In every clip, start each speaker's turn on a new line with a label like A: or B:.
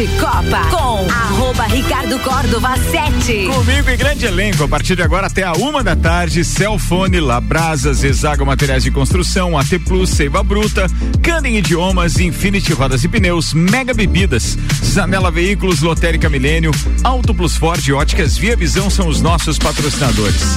A: de Copa com arroba Ricardo Córdova 7.
B: Comigo e grande elenco, a partir de agora até a uma da tarde, Celfone, Labrasas, Exago Materiais de Construção, AT Plus, Seiva Bruta, Canem Idiomas, Infinity Rodas e Pneus, Mega Bebidas, Zanela Veículos, Lotérica Milênio, Auto Plus Ford Óticas Via Visão são os nossos patrocinadores.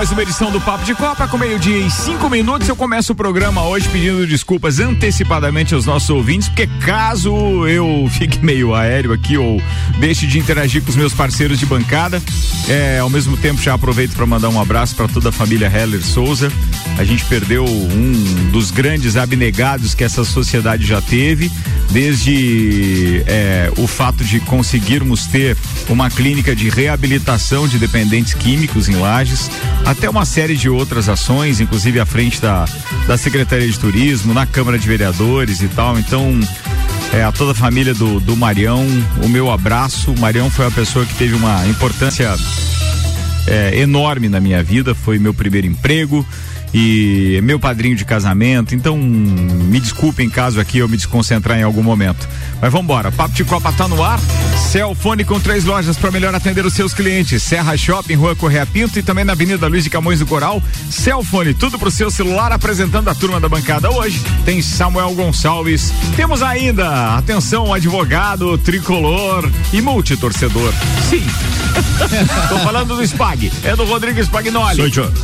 B: Mais uma edição do Papo de Copa com meio-dia e cinco minutos. Eu começo o programa hoje pedindo desculpas antecipadamente aos nossos ouvintes, porque caso eu fique meio aéreo aqui ou deixe de interagir com os meus parceiros de bancada, é, ao mesmo tempo já aproveito para mandar um abraço para toda a família Heller Souza. A gente perdeu um dos grandes abnegados que essa sociedade já teve, desde é, o fato de conseguirmos ter uma clínica de reabilitação de dependentes químicos em Lages até uma série de outras ações, inclusive à frente da, da Secretaria de Turismo, na Câmara de Vereadores e tal. Então, é, a toda a família do, do Marião, o meu abraço. O Marião foi uma pessoa que teve uma importância é, enorme na minha vida, foi meu primeiro emprego e meu padrinho de casamento. Então, me desculpem caso aqui eu me desconcentrar em algum momento. Mas vamos embora. Papo de Copa tá no ar. Celfone com três lojas para melhor atender os seus clientes. Serra Shopping, Rua Correia Pinto e também na Avenida Luiz de Camões do Coral. Celfone, tudo pro seu celular apresentando a turma da bancada hoje. Tem Samuel Gonçalves. Temos ainda, atenção, advogado, tricolor e multitorcedor. Sim. Tô falando do Spag. É do Rodrigo Spagnoli.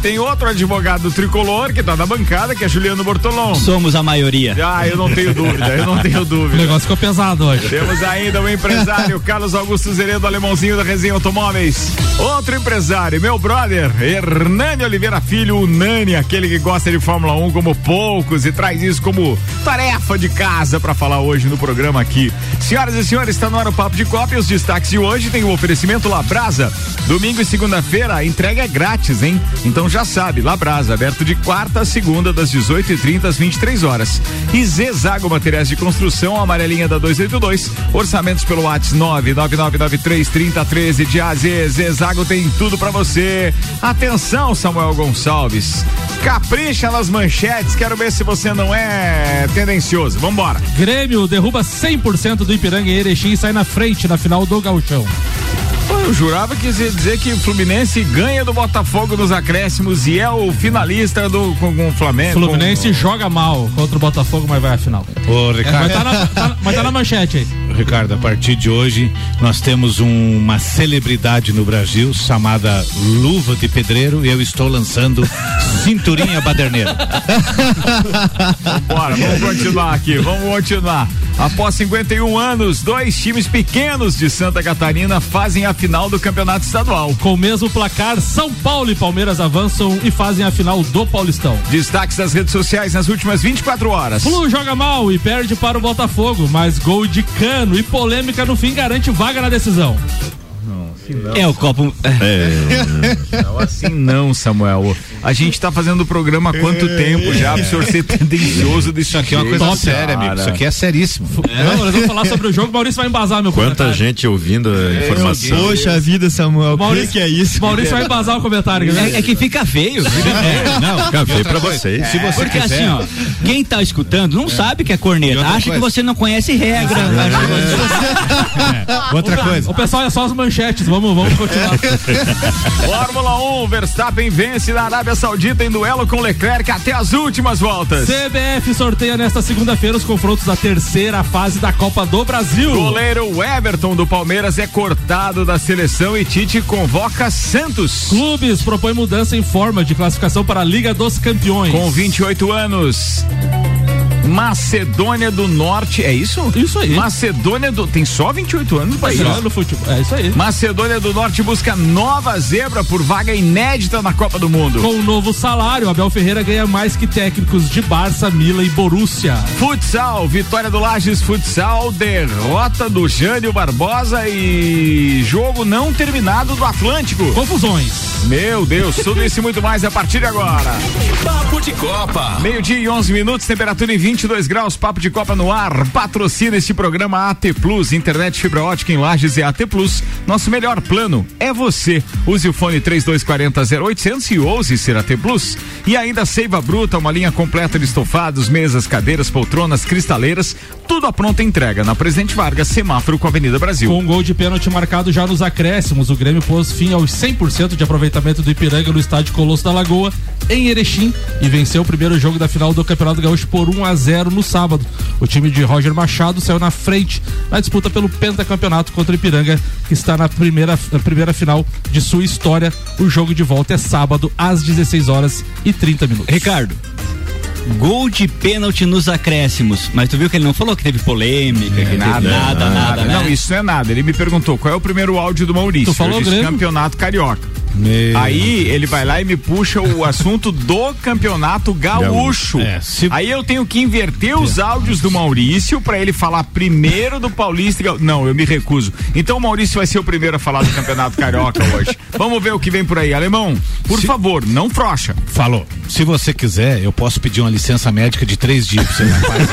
B: Tem outro advogado tricolor que tá na bancada, que é Juliano Bortolom.
C: Somos a maioria.
B: Ah, eu não tenho dúvida, eu não tenho dúvida.
D: O negócio ficou pesado hoje.
B: Temos ainda o empresário Carlos Augusto Zeredo, alemãozinho da Resenha Automóveis. Outro empresário, meu brother, Hernani Oliveira Filho, o Nani, aquele que gosta de Fórmula 1 como poucos e traz isso como tarefa de casa para falar hoje no programa aqui. Senhoras e senhores, está no ar o Papo de Copa e os destaques de hoje tem o oferecimento Labrasa. Domingo e segunda-feira a entrega é grátis, hein? Então já sabe, Labrasa, aberto de quarta a segunda, das 18h30 às 23 horas. E Zezago Materiais de Construção, amarelinha da 282. Orçamentos pelo WhatsApp 999933013 de AZ. Zezago tem tudo para você. Atenção, Samuel Gonçalves. Capricha nas manchetes, quero ver se você não é tendencioso. Vambora.
D: Grêmio derruba 100% do Ipiranga em Erechim e sai na frente na final do Gauchão.
B: Eu jurava que ia dizer que o Fluminense ganha do Botafogo nos acréscimos e é o finalista do com, com o Flamengo.
D: Fluminense com... joga mal contra o Botafogo, mas vai à final.
E: Ô, Ricardo.
D: Mas tá na, tá, mas tá na manchete aí.
E: Ricardo, a partir de hoje nós temos um, uma celebridade no Brasil chamada Luva de Pedreiro e eu estou lançando Cinturinha Baderneira.
B: Bora, vamos continuar aqui, vamos continuar. Após 51 anos, dois times pequenos de Santa Catarina fazem a final do Campeonato Estadual.
D: Com o mesmo placar, São Paulo e Palmeiras avançam e fazem a final do Paulistão.
B: Destaques das redes sociais nas últimas 24 horas.
D: Flu joga mal e perde para o Botafogo, mas gol de cano e polêmica no fim garante vaga na decisão.
C: Não, é o copo.
B: É. Não, assim não, Samuel. A gente tá fazendo o programa há quanto tempo já pra o senhor ser tendencioso desse
E: Isso aqui é uma coisa Top, séria, amigo. Isso aqui é seríssimo.
D: É. Não, nós vamos falar sobre o jogo, o Maurício vai embasar meu
F: Quanta comentário. gente ouvindo a é, informação.
D: Poxa vida, Samuel. Maurício, que é isso? Maurício vai embasar o comentário.
C: É, é, que fica feio.
F: É, não, fica feio pra vocês.
C: Se você Porque quiser. assim, ó, quem tá escutando não sabe que é corneta. Acha que você não conhece regra.
D: Outra coisa. O pessoal é só as manchetes. Vamos, vamos continuar.
B: Fórmula 1, Verstappen vence na Arábia Saudita em duelo com Leclerc até as últimas voltas.
D: CBF sorteia nesta segunda-feira os confrontos da terceira fase da Copa do Brasil.
B: Goleiro Everton do Palmeiras é cortado da seleção e Tite convoca Santos.
D: Clubes propõe mudança em forma de classificação para a Liga dos Campeões.
B: Com 28 anos. Macedônia do Norte, é isso?
D: Isso aí.
B: Macedônia do. Tem só 28 anos no país.
D: No futebol. É isso aí.
B: Macedônia do Norte busca nova zebra por vaga inédita na Copa do Mundo.
D: Com o novo salário, Abel Ferreira ganha mais que técnicos de Barça, Mila e Borussia.
B: Futsal, vitória do Lages Futsal, derrota do Jânio Barbosa e jogo não terminado do Atlântico.
D: Confusões.
B: Meu Deus, tudo isso e muito mais a partir de agora.
G: Papo de Copa.
B: Meio-dia e 11 minutos, temperatura em 22 graus, papo de Copa no ar. Patrocina este programa AT Plus, internet fibra ótica em Lages e AT Plus. Nosso melhor plano é você. Use o fone 3240 0800 e ouse ser AT Plus. E ainda Seiva Bruta, uma linha completa de estofados, mesas, cadeiras, poltronas, cristaleiras, tudo à pronta entrega na Presidente Vargas, semáforo com a Avenida Brasil.
D: Com um gol de pênalti marcado já nos acréscimos, o Grêmio pôs fim aos 100% de aproveitamento do Ipiranga no estádio Colosso da Lagoa, em Erechim, e venceu o primeiro jogo da final do Campeonato Gaúcho por 1 a 0 no sábado. O time de Roger Machado saiu na frente na disputa pelo pentacampeonato contra o Ipiranga, que está na primeira, na primeira final de sua história. O jogo de volta é sábado às 16 horas e 30 minutos.
C: Ricardo. Gol de pênalti nos acréscimos, mas tu viu que ele não falou que teve polêmica, que teve nada, nada, nada, né?
B: Não, isso não é nada. Ele me perguntou qual é o primeiro áudio do Maurício.
D: Tu falou
B: Eu disse? Campeonato Carioca.
E: Meu.
B: Aí ele vai lá e me puxa o assunto do campeonato gaúcho.
E: É, se-
B: Aí eu tenho que inverter os áudios do Maurício pra ele falar primeiro do Paulista. Não, eu me recuso. Então o Maurício vai ser o primeiro a falar do campeonato carioca hoje. Vamos ver o que vem por aí. Alemão, por
E: Se-
B: favor, não frocha.
E: Falou. Se você quiser, eu posso pedir uma licença médica de três dias pra você rapaz.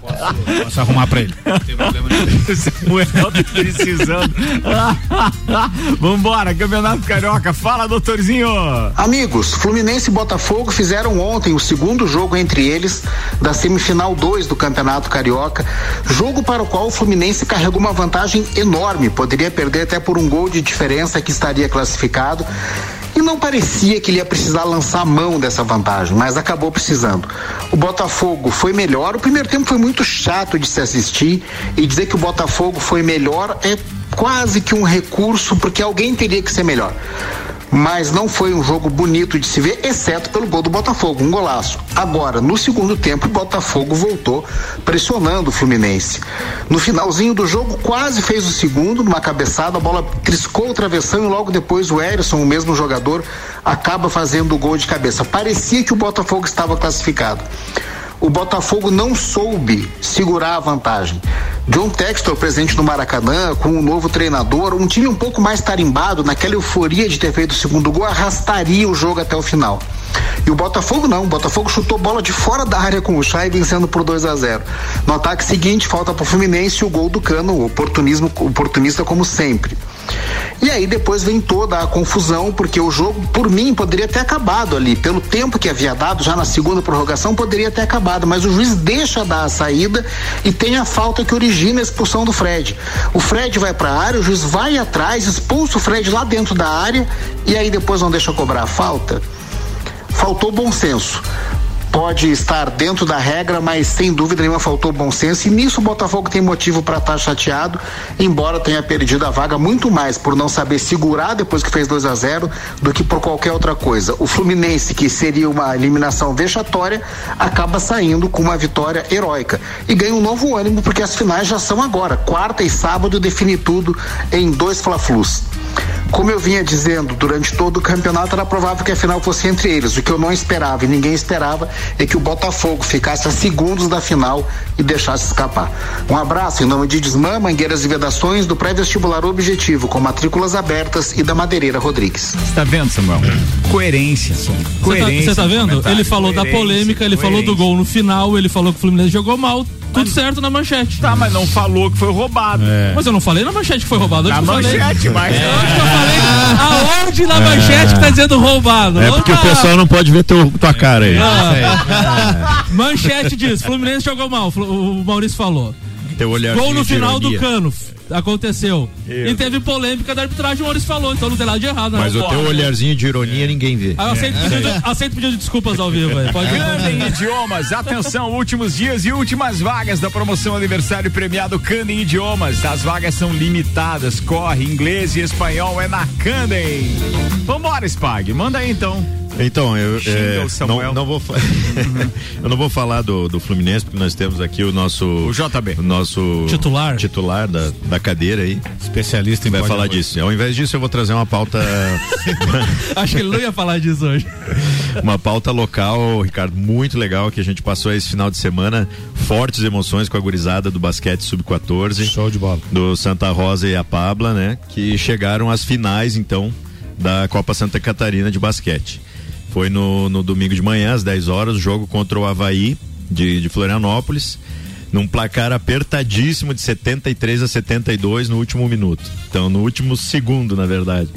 E: posso, posso arrumar pra ele. Não tem problema nenhum.
B: Samuel tá precisando. Vambora, campeonato carioca. Fala, doutorzinho.
H: Amigos, Fluminense e Botafogo fizeram ontem o segundo jogo entre eles da semifinal 2 do Campeonato Carioca, jogo para o qual o Fluminense carregou uma vantagem enorme, poderia perder até por um gol de diferença que estaria classificado. E não parecia que ele ia precisar lançar a mão dessa vantagem, mas acabou precisando. O Botafogo foi melhor, o primeiro tempo foi muito chato de se assistir e dizer que o Botafogo foi melhor é quase que um recurso, porque alguém teria que ser melhor mas não foi um jogo bonito de se ver, exceto pelo gol do Botafogo, um golaço. Agora, no segundo tempo, o Botafogo voltou pressionando o Fluminense. No finalzinho do jogo, quase fez o segundo, numa cabeçada, a bola triscou o travessão e logo depois o Erisson, o mesmo jogador, acaba fazendo o gol de cabeça. Parecia que o Botafogo estava classificado o Botafogo não soube segurar a vantagem. John Textor presente no Maracanã, com um novo treinador, um time um pouco mais tarimbado, naquela euforia de ter feito o segundo gol, arrastaria o jogo até o final. E o Botafogo não, o Botafogo chutou bola de fora da área com o Chay vencendo por 2 a 0. No ataque seguinte, falta para o Fluminense o gol do Cano, oportunismo, oportunista como sempre. E aí depois vem toda a confusão, porque o jogo, por mim, poderia ter acabado ali. Pelo tempo que havia dado, já na segunda prorrogação, poderia ter acabado. Mas o juiz deixa dar a saída e tem a falta que origina a expulsão do Fred. O Fred vai para a área, o juiz vai atrás, expulsa o Fred lá dentro da área e aí depois não deixa cobrar a falta. Faltou bom senso pode estar dentro da regra, mas sem dúvida nenhuma faltou bom senso. E nisso o Botafogo tem motivo para estar chateado, embora tenha perdido a vaga muito mais por não saber segurar depois que fez 2 a 0 do que por qualquer outra coisa. O Fluminense, que seria uma eliminação vexatória, acaba saindo com uma vitória heróica e ganha um novo ânimo porque as finais já são agora, quarta e sábado define tudo em dois Fla-Flus. Como eu vinha dizendo, durante todo o campeonato era provável que a final fosse entre eles. O que eu não esperava e ninguém esperava é que o Botafogo ficasse a segundos da final e deixasse escapar. Um abraço em nome de Desmã, Mangueiras e Vedações, do pré-vestibular Objetivo, com matrículas abertas e da Madeireira Rodrigues.
B: Você tá vendo, Samuel? Coerência.
D: Você tá,
B: Coerência.
D: cê tá
B: no
D: vendo? Ele falou da
B: Coerência,
D: polêmica, ele falou do
B: coerência.
D: gol no final, ele falou que o Fluminense jogou mal. Tudo certo na manchete.
B: Tá, mas não falou que foi roubado.
D: Mas eu não falei na manchete que foi roubado.
B: Na
D: que eu falei?
B: manchete, mas.
D: Que eu falei? Aonde na manchete que tá dizendo roubado?
F: É porque o pessoal não pode ver teu, tua cara aí.
D: Ah, manchete diz: Fluminense jogou mal. O Maurício falou.
F: Teu olhar
D: Gol no final do cano. Aconteceu.
B: Isso.
D: E teve polêmica da arbitragem, o Maurício falou, então não tem nada de errado.
F: Mas
D: não.
F: o teu olharzinho de ironia ninguém vê.
D: Ah, eu aceito, pedido, aceito pedido de desculpas ao vivo aí. Pode
B: Canem Idiomas, atenção, últimos dias e últimas vagas da promoção aniversário premiado Canem Idiomas. As vagas são limitadas, corre, inglês e espanhol é na Canem. Vambora, Spag, manda aí então.
F: Então, eu, é, não, não vou eu não vou falar do, do Fluminense, porque nós temos aqui o nosso.
B: O JB.
F: o nosso
D: Titular.
F: titular da, da cadeira aí.
E: Especialista em
F: Vai falar disso. Ao invés disso, eu vou trazer uma pauta.
D: Acho que ele não ia falar disso hoje.
F: uma pauta local, Ricardo, muito legal que a gente passou esse final de semana. Fortes emoções com a gurizada do basquete sub-14.
E: Show de bola.
F: do Santa Rosa e a Pabla, né? Que chegaram às finais, então, da Copa Santa Catarina de basquete. Foi no, no domingo de manhã, às 10 horas, jogo contra o Havaí de, de Florianópolis, num placar apertadíssimo de 73 a 72 no último minuto. Então, no último segundo, na verdade.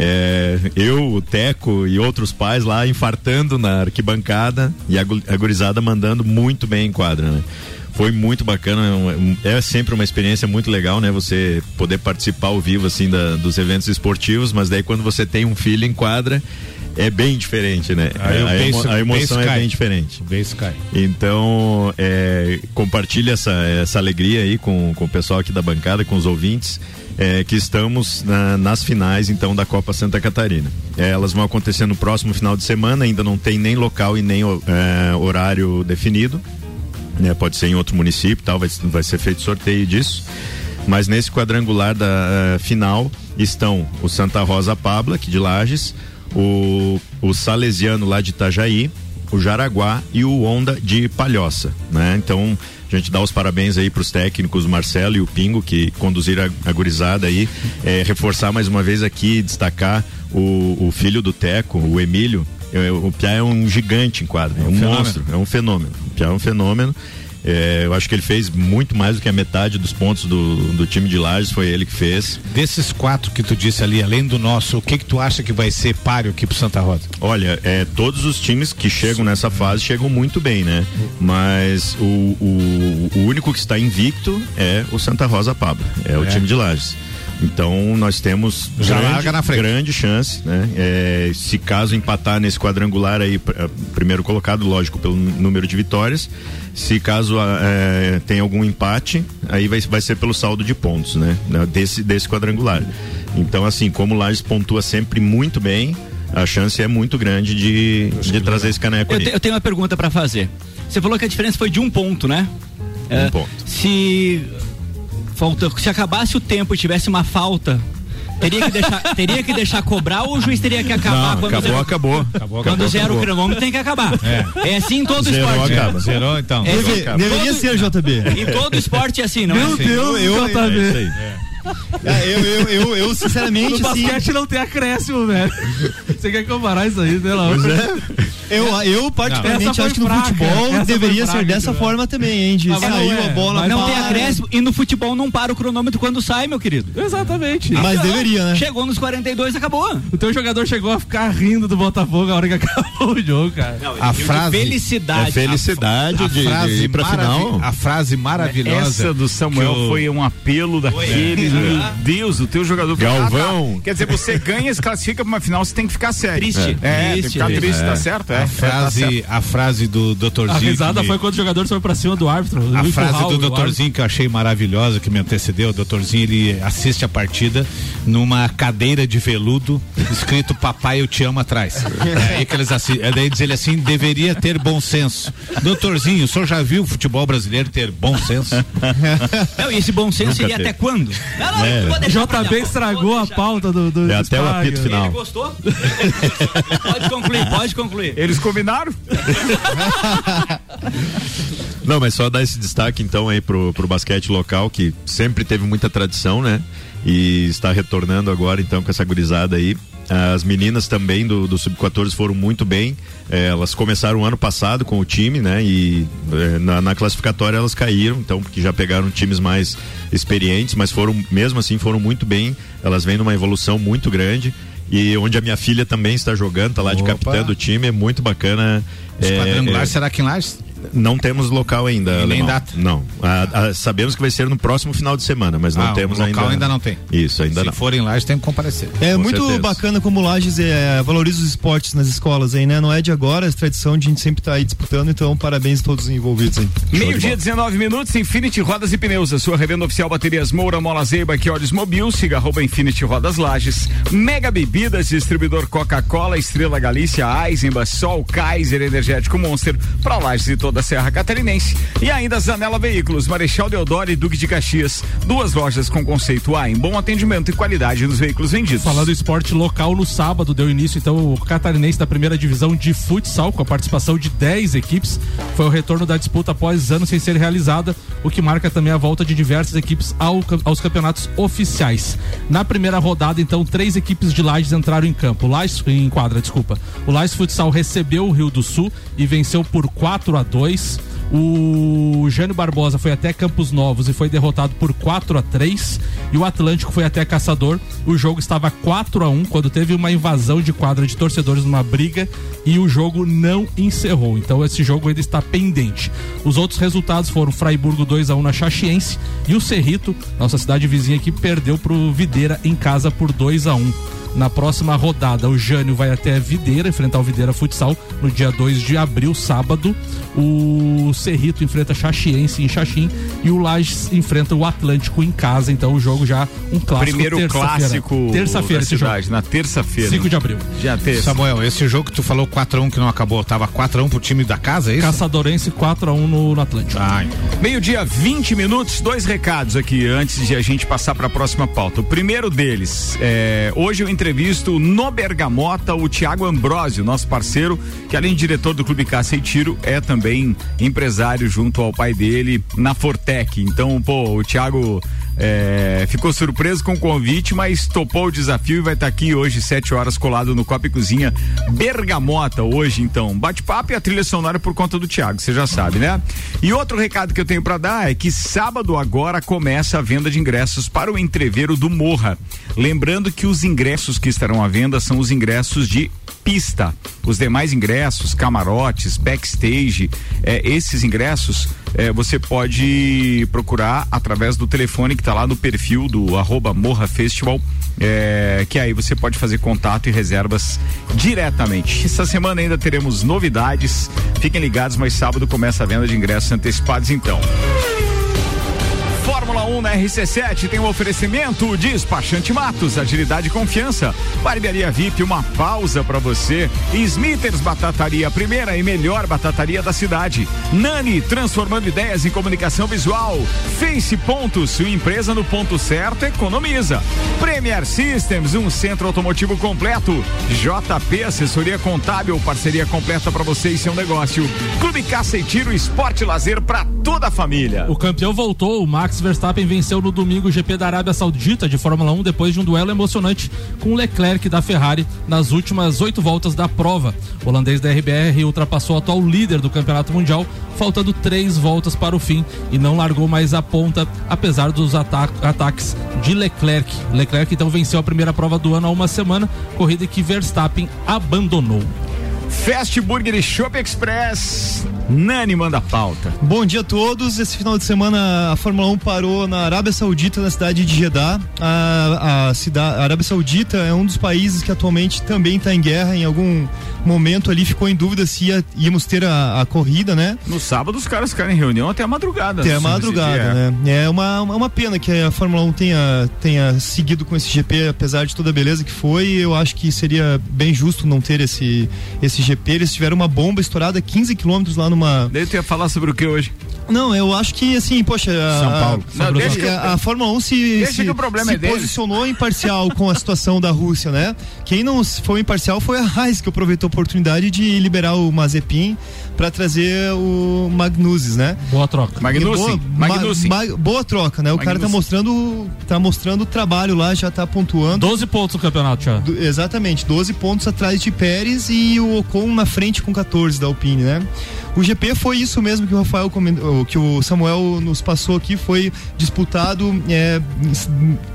F: É, eu, o Teco e outros pais lá infartando na arquibancada e a, gu- a gurizada mandando muito bem em quadra, né? Foi muito bacana, é um- é sempre uma experiência muito legal, né? Você poder participar ao vivo, assim, da- dos eventos esportivos, mas daí quando você tem um filho em quadra, é bem diferente, né?
E: Aí
F: a,
E: beijo-
F: a emoção é bem diferente. Então, é, compartilhe essa, essa alegria aí com, com o pessoal aqui da bancada, com os ouvintes, é, que estamos na- nas finais, então, da Copa Santa Catarina. É, elas vão acontecer no próximo final de semana, ainda não tem nem local e nem é, horário definido. né? Pode ser em outro município, tal, vai, vai ser feito sorteio disso. Mas nesse quadrangular da eh, final estão o Santa Rosa Pabla, aqui de Lages, o, o Salesiano lá de Itajaí, o Jaraguá e o Onda de Palhoça, né? Então, a gente dá os parabéns aí para os técnicos, o Marcelo e o Pingo, que conduziram a, a gurizada aí. Eh, reforçar mais uma vez aqui, destacar o, o filho do Teco, o Emílio. Eh, o Piá é um gigante em quadra, é um
E: fenômeno.
F: monstro, é um fenômeno. O Piá é um fenômeno. É, eu acho que ele fez muito mais do que a metade dos pontos do, do time de Lages, foi ele que fez.
E: Desses quatro que tu disse ali, além do nosso, o que que tu acha que vai ser páreo aqui pro Santa Rosa?
F: Olha, é, todos os times que chegam nessa fase chegam muito bem, né? Mas o, o, o único que está invicto é o Santa Rosa Pablo, é, o
E: É.
F: time de Lages. Então nós temos
E: Já
F: grande,
E: larga na frente.
F: grande chance, né? É, se caso empatar nesse quadrangular aí, eh, primeiro colocado, lógico, pelo número de vitórias. Se caso eh, tem algum empate, aí vai, vai ser pelo saldo de pontos, né? Desse, desse quadrangular. Então, assim, como o Lages pontua sempre muito bem, a chance é muito grande de, de trazer esse caneco
C: Eu, te- eu tenho uma pergunta pra fazer. Você falou que a diferença foi de um ponto, né?
F: Um ponto.
C: Se falta, se acabasse o tempo e tivesse uma falta, teria que deixar, teria que deixar cobrar ou o juiz teria que acabar
F: Não,
C: quando
F: acabou,
C: zero,
F: acabou.
E: Acabou,
C: quando
E: acabou,
C: zero o
E: acabou.
C: cronômetro tem que acabar. É, assim em todo
F: Zerou,
C: esporte.
F: acaba.
E: Zerou, então.
C: É,
F: Deve-
C: todo-
F: deveria
I: ser, JB.
C: Em todo esporte é assim, não é? assim?
I: eu, eu,
F: É isso aí.
I: É, eu, eu, eu, eu, sinceramente,
D: No basquete não tem acréscimo, velho. Você quer comparar isso aí, sei lá.
I: Eu, eu particularmente acho que no
D: fraca,
I: futebol
D: essa
I: deveria ser
D: fraca,
I: dessa
D: cara.
I: forma também, hein? De
D: Ah, não
I: saiu
D: é,
I: a bola,
D: mas
C: Não
I: para.
C: tem acréscimo e no futebol não para o cronômetro quando sai, meu querido.
D: Exatamente.
I: Mas deveria, né?
C: Chegou nos 42, acabou.
D: O teu jogador chegou a ficar rindo do Botafogo a hora que acabou o jogo, cara.
E: A frase,
C: Felicidade.
F: É felicidade
E: a
F: de, de
E: frase,
F: ir pra final.
E: a frase maravilhosa.
B: Essa do Samuel
E: o-
B: foi um apelo daquele. Meu Deus, o teu jogador.
F: Galvão.
B: Ah, tá. Quer dizer, você ganha, se classifica pra uma final, você tem que ficar sério.
C: Triste.
B: É, tem que
C: Triste,
B: ficar
C: triste.
B: triste, tá
F: É.
B: certo?
E: A
B: é, tá
E: frase,
B: certo.
E: a frase do Dr.
D: A risada
E: que-
D: foi quando o jogador foi pra cima do árbitro.
E: A
D: do
E: frase do doutorzinho que eu achei maravilhosa, que me antecedeu, o doutorzinho, ele assiste a partida numa cadeira de veludo, escrito Papai eu te amo atrás. É aí que eles assi- é daí diz ele assim, deveria ter bom senso. Doutorzinho, o senhor já viu o futebol brasileiro ter bom senso?
C: Não, e esse bom senso
F: teve.
C: até quando? Não, não,
F: É.
C: pra
D: JB estragou a pauta do, do
F: É até o apito final.
C: Ele gostou? pode concluir, pode concluir.
B: Eles combinaram?
F: Não, mas só dar esse destaque então aí pro, pro basquete local, que sempre teve muita tradição, né? E está retornando agora então com essa gurizada aí. As meninas também do, do Sub-14 foram muito bem. Eh, elas começaram ano passado com o time, né? E eh, na, na classificatória elas caíram, então, porque já pegaram times mais experientes, mas foram, mesmo assim, foram muito bem. Elas vêm numa evolução muito grande. E onde a minha filha também está jogando, tá lá de
E: Opa.
F: capitã do time, é muito bacana.
E: Os quadrangular,
F: eh,
E: será que em Lages?
F: Não temos local ainda.
E: E nem
F: Alemão.
E: data?
F: Não. Ah, ah, sabemos que vai ser no próximo final de semana, mas não
E: Ah,
F: temos
E: local
F: ainda.
E: ainda não tem.
F: Isso, ainda
E: Se
F: não.
E: forem lá, têm que comparecer.
I: É
F: Com
I: muito
F: certeza.
I: bacana como o Lages é, valoriza os esportes nas escolas aí, né? Não é de agora, é tradição de a gente sempre estar aí disputando, então parabéns a todos os envolvidos aí.
B: Meio-dia, 19 minutos, Infinity Rodas e Pneus, a sua revenda oficial baterias Moura, Mola Zeiba, que olhos mobil, siga arroba Infinity Rodas Lages, Mega Bebidas, distribuidor Coca-Cola, Estrela Galícia, Eisenbach, Sol, Kaiser, Energético Monster, para Lages e toda a Serra Catarinense. E ainda Zanela Veículos, Marechal Deodoro e Duque de Caxias, duas lojas com conceito A em bom atendimento e qualidade nos veículos vendidos.
D: Falando esporte local, no sábado deu início então o catarinense da primeira divisão de futsal, com a participação de 10 equipes. Foi o retorno da disputa após anos sem ser realizada, o que marca também a volta de diversas equipes ao aos campeonatos oficiais. Na primeira rodada, então, três equipes de Lages entraram em campo. Lages, em quadra, desculpa. O Lages Futsal recebeu o Rio do Sul e venceu por 4 a 2 o Jânio Barbosa foi até Campos Novos e foi derrotado por 4 a 3 e o Atlântico foi até Caçador. O jogo estava 4 a 1 quando teve uma invasão de quadra de torcedores numa briga e o jogo não encerrou. Então esse jogo ainda está pendente. Os outros resultados foram Fraiburgo 2 a 1 na Chaxiense e o Cerrito, nossa cidade vizinha aqui, perdeu pro Videira em casa por 2 a 1. Na próxima rodada, o Jânio vai até Videira, enfrentar o Videira Futsal no dia 2 de abril, sábado. O Cerrito enfrenta Chaxiense em Xaxim e o Lages enfrenta o Atlântico em casa. Então o jogo já um clássico.
B: Primeiro
D: terça-feira.
B: clássico
D: Terça-feira esse jogo.
B: cidade, na terça-feira.
D: 5 de abril.
B: Já terça.
E: Samuel, esse jogo que tu falou 4x1 que não acabou, tava 4x1 pro time da casa, é isso?
D: Caçadorense 4 a 1 no, no Atlântico.
E: Ah, então.
B: Meio-dia, 20 minutos, dois recados aqui antes de a gente passar para a próxima pauta. O primeiro deles, é, hoje eu entrevisto no Bergamota o Tiago Ambrosio, nosso parceiro, que além de diretor do Clube Caça e Tiro, é também empresário junto ao pai dele na Fortec. Então, pô, o Tiago é, ficou surpreso com o convite, mas topou o desafio e vai estar aqui hoje, sete horas, colado no Copa e Cozinha Bergamota. Hoje, então, bate-papo e a trilha sonora por conta do Tiago, você já sabe, né? E outro recado que eu tenho para dar é que sábado agora começa a venda de ingressos para o entreveiro do Morra. Lembrando que os ingressos que estarão à venda são os ingressos de pista. Os demais ingressos, camarotes, backstage, é, esses ingressos é, você pode procurar através do telefone que está lá no perfil do arroba Morra Festival. é, que aí você pode fazer contato e reservas diretamente. Essa semana ainda teremos novidades. Fiquem ligados, mas sábado começa a venda de ingressos antecipados então. Fórmula 1 na RC7 tem um oferecimento de Despachante Matos, agilidade e confiança. Barbearia VIP, uma pausa para você. Smithers Batataria, primeira e melhor batataria da cidade. Nani, transformando ideias em comunicação visual. Face Pontos, sua empresa no ponto certo economiza. Premier Systems, um centro automotivo completo. JP, assessoria contábil, parceria completa para você e seu negócio. Clube Caça e Tiro, esporte lazer para toda a família.
D: O campeão voltou, o Max Verstappen venceu no domingo o GP da Arábia Saudita de Fórmula 1 depois de um duelo emocionante com Leclerc da Ferrari nas últimas oito voltas da prova. O holandês da RBR ultrapassou o atual líder do campeonato mundial, faltando três voltas para o fim e não largou mais a ponta, apesar dos ata ataques de Leclerc. Leclerc então venceu a primeira prova do ano há uma semana, corrida que Verstappen abandonou.
B: Fast Burger e Shop Express. Nani manda pauta.
I: Bom dia a todos. Esse final de semana a Fórmula 1 parou na Arábia Saudita, na cidade de Jeddah. A, a, cidade, a Arábia Saudita é um dos países que atualmente também está em guerra. Em algum momento ali ficou em dúvida se ia, íamos ter a, a, corrida, né?
B: No sábado os caras ficaram em reunião até a madrugada.
I: Até a madrugada, né? É uma, uma pena que a Fórmula 1 tenha, tenha seguido com esse GP, apesar de toda a beleza que foi. Eu acho que seria bem justo não ter esse, esse GP. Eles tiveram uma bomba estourada 15 quilômetros lá numa.
B: Daí tu ia falar sobre o que hoje?
I: Não, eu acho que assim, poxa.
B: São Paulo.
I: A,
B: não, deixa que,
I: a, a Fórmula 1 se, se,
B: problema
I: se
B: é
I: posicionou imparcial com a situação da Rússia, né? Quem não foi imparcial foi a Raiz, que aproveitou oportunidade de liberar o Mazepin para trazer o Magnuses, né?
D: Boa troca.
B: Magnussen.
I: Boa,
B: Magnussen.
I: Ma, ma, boa troca, né? O Magnussen. cara tá mostrando, tá mostrando o trabalho lá, já tá pontuando.
D: 12 pontos no campeonato, já.
I: Do, exatamente, 12 pontos atrás de Pérez e o Ocon na frente com 14 da Alpine, né? O GP foi isso mesmo que o Rafael comentou, que o Samuel nos passou aqui, foi disputado é,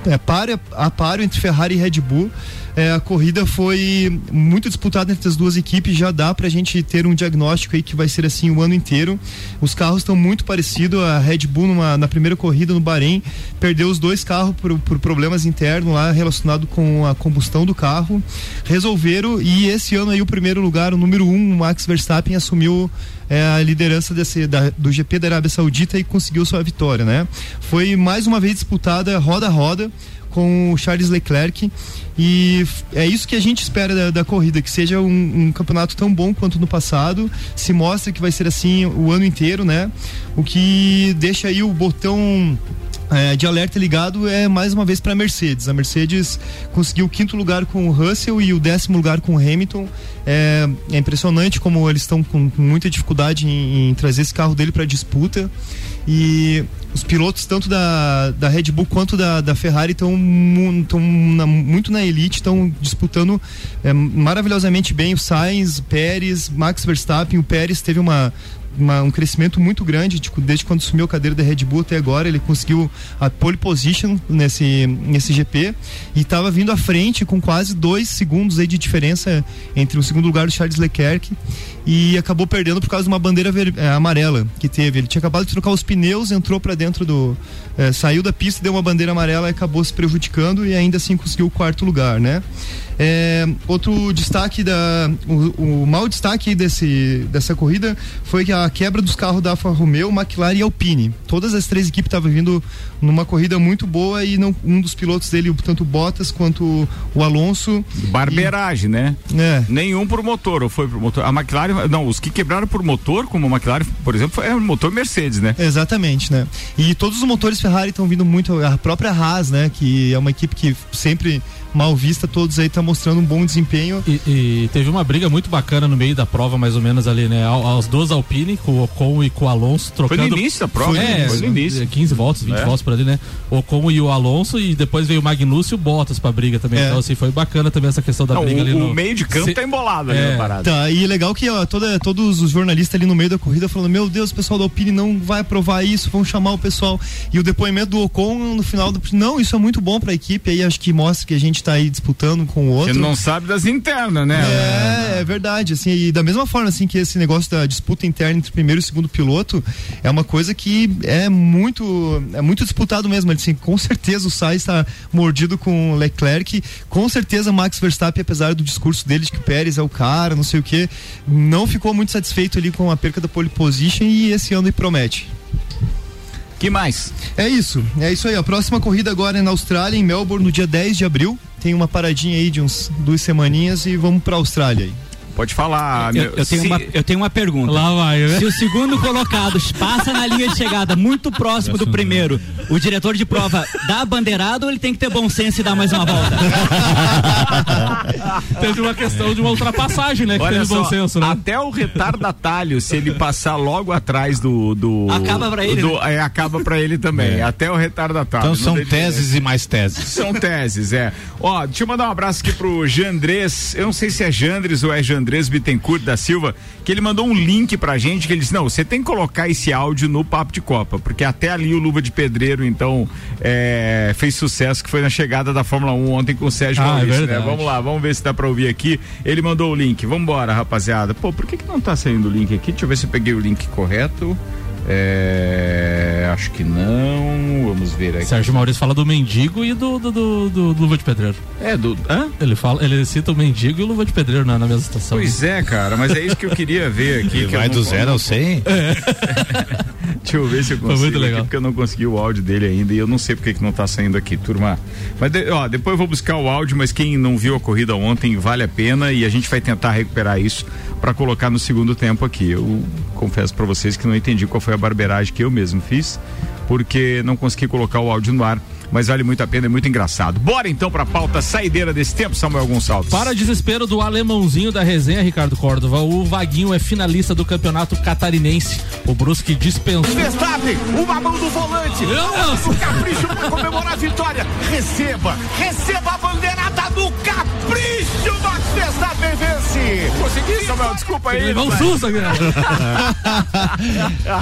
I: é, páreo, a páreo entre Ferrari e Red Bull. É, a corrida foi muito disputada entre as duas equipes, já dá pra gente ter um diagnóstico aí que vai ser assim o ano inteiro. Os carros estão muito parecidos, a Red Bull numa, na primeira corrida no Bahrein perdeu os dois carros por, por problemas internos lá relacionado com a combustão do carro. Resolveram e esse ano aí o primeiro lugar, o número um, o Max Verstappen assumiu é, a liderança desse, da, do GP da Arábia Saudita e conseguiu sua vitória, né? Foi mais uma vez disputada roda a roda com o Charles Leclerc e é isso que a gente espera da, da corrida, que seja um, um campeonato tão bom quanto no passado, se mostra que vai ser assim o ano inteiro, né? O que deixa aí o botão é, de alerta ligado é mais uma vez para a Mercedes. A Mercedes conseguiu o quinto lugar com o Russell e o décimo lugar com o Hamilton. É, é impressionante como eles estão com, com muita dificuldade em, em trazer esse carro dele para disputa. E os pilotos, tanto da, da Red Bull quanto da, da Ferrari, estão muito na elite, estão disputando é, maravilhosamente bem. O Sainz, Pérez, Max Verstappen. O Pérez teve uma uma- um crescimento muito grande tipo, desde quando assumiu a cadeira da Red Bull até agora. Ele conseguiu a pole position nesse, nesse GP e estava vindo à frente com quase dois segundos aí de diferença entre o segundo lugar do Charles Leclerc e acabou perdendo por causa de uma bandeira ver- eh, amarela que teve. Ele tinha acabado de trocar os pneus, entrou para dentro do. eh, saiu da pista, deu uma bandeira amarela e acabou se prejudicando e ainda assim conseguiu o quarto lugar, né? É, outro destaque da o, o mau destaque desse dessa corrida foi que a quebra dos carros da Alfa Romeo, McLaren e Alpine. Todas as três equipes estavam vindo numa corrida muito boa e não, um dos pilotos dele, tanto o Bottas quanto o Alonso,
B: Barbeiragem, né?
I: é,
B: Nenhum por motor, ou foi por motor. A McLaren, não, os que quebraram por motor, como a McLaren, por exemplo, foi é, motor Mercedes, né?
I: Exatamente, né? E todos os motores Ferrari estão vindo muito, a própria Haas, né? Que é uma equipe que sempre mal vista, todos aí estão mostrando um bom desempenho.
D: E, e teve uma briga muito bacana no meio da prova, mais ou menos ali, né? Ao- Aos dois Alpine, com o Ocon e com o Alonso,
B: Foi
D: trocando.
B: no início da prova,
D: É,
B: foi no início.
D: 15 voltas, 20
B: É.
D: voltas por ali, né? Ocon e o Alonso, e depois veio o Magnussen e o Bottas pra briga também.
I: É.
D: Então, assim, foi bacana também essa questão da
B: Não,
D: briga ali
B: o,
D: no.
B: o meio de campo
D: Se-
B: tá embolado ali
D: É.
B: na parada.
I: Tá, e legal que ó, toda, todos os jornalistas ali no meio da corrida falando: Meu Deus, o pessoal da Alpine não vai aprovar isso, vão chamar o pessoal. E o depoimento do Ocon no final do. Não, isso é muito bom pra equipe, aí acho que mostra que a gente tá aí disputando com o
B: Você
I: outro.
B: não sabe das internas, né?
I: É, é verdade, assim, e da mesma forma, assim, que esse negócio da disputa interna entre primeiro e segundo piloto é uma coisa que é muito, é muito disputado mesmo, assim, com certeza o Sainz está mordido com o Leclerc, com certeza Max Verstappen, apesar do discurso dele de que o Pérez é o cara, não sei o que, não ficou muito satisfeito ali com a perca da pole position e esse ano ele promete.
B: Que mais?
I: É isso, é isso aí. A próxima corrida agora é na Austrália, em Melbourne, no dia 10 de abril. Tem uma paradinha aí de uns duas semaninhas e vamos pra Austrália aí.
B: Pode falar.
C: Eu,
B: meu-
C: eu tenho
B: se-
C: uma, eu tenho uma pergunta.
D: Lá vai, né?
C: Se o segundo colocado passa na linha de chegada muito próximo do primeiro, o diretor de prova dá a bandeirada ou ele tem que ter bom senso e dar mais uma volta?
D: Teve uma questão de uma ultrapassagem, né? Que
B: Olha
D: teve
B: só,
D: bom senso, né?
B: até o retardatário, se ele passar logo atrás do. do
C: Acaba pra ele,
B: do-
C: né?
B: é, acaba pra ele também. Até o retardatário.
E: Então são teses e mais teses.
B: São teses, é. Ó, deixa eu mandar um abraço aqui pro Jandrés. Eu não sei se é Jandres ou é Jandrés Bittencourt da Silva, que ele mandou um link pra gente que ele disse: não, você tem que colocar esse áudio no Papo de Copa, porque até ali o Luva de Pedreiro, então, é, fez sucesso, que foi na chegada da Fórmula 1 ontem com o Sérgio
D: Ah, é
B: Maurício, né?
D: verdade.
B: Vamos lá, vamos ver se dá pra ouvir aqui. Ele mandou o link. Vambora, rapaziada. Pô, por que, que não tá saindo o link aqui? Deixa eu ver se eu peguei o link correto. É, acho que não. Vamos ver aqui.
D: Sérgio Maurício fala do mendigo e do, do, do, do Luva de Pedreiro.
B: É, do. Hã?
D: Ele fala, ele cita o mendigo e o Luva de Pedreiro na, na mesma estação.
B: Pois é, cara, mas é isso que eu queria ver aqui.
E: Vai
B: não-
E: do zero ao 100?
B: Deixa eu ver se eu
D: Foi
B: consigo.
D: muito
B: aqui,
D: legal.
B: porque eu não consegui o áudio dele ainda e eu não sei porque que não tá saindo aqui, turma. Mas de- ó, depois eu vou buscar o áudio, mas quem não viu a corrida ontem vale a pena e a gente vai tentar recuperar isso para colocar no segundo tempo aqui. Eu confesso para vocês que não entendi qual foi a barbeiragem que eu mesmo fiz, porque não consegui colocar o áudio no ar. Mas vale muito a pena, é muito engraçado. Bora então pra pauta saideira desse tempo, Samuel Gonçalves.
D: Para desespero do alemãozinho da resenha, Ricardo Córdova, o Vaguinho é finalista do campeonato catarinense. O Brusque dispensou.
B: Verstappen, uma mão do volante.
D: Meu Deus!
B: O capricho para comemorar a vitória. Receba, receba a bandeirada do capricho. Max Verstappen vence. Consegui, Samuel, desculpa aí.
D: Levou um susto, cara.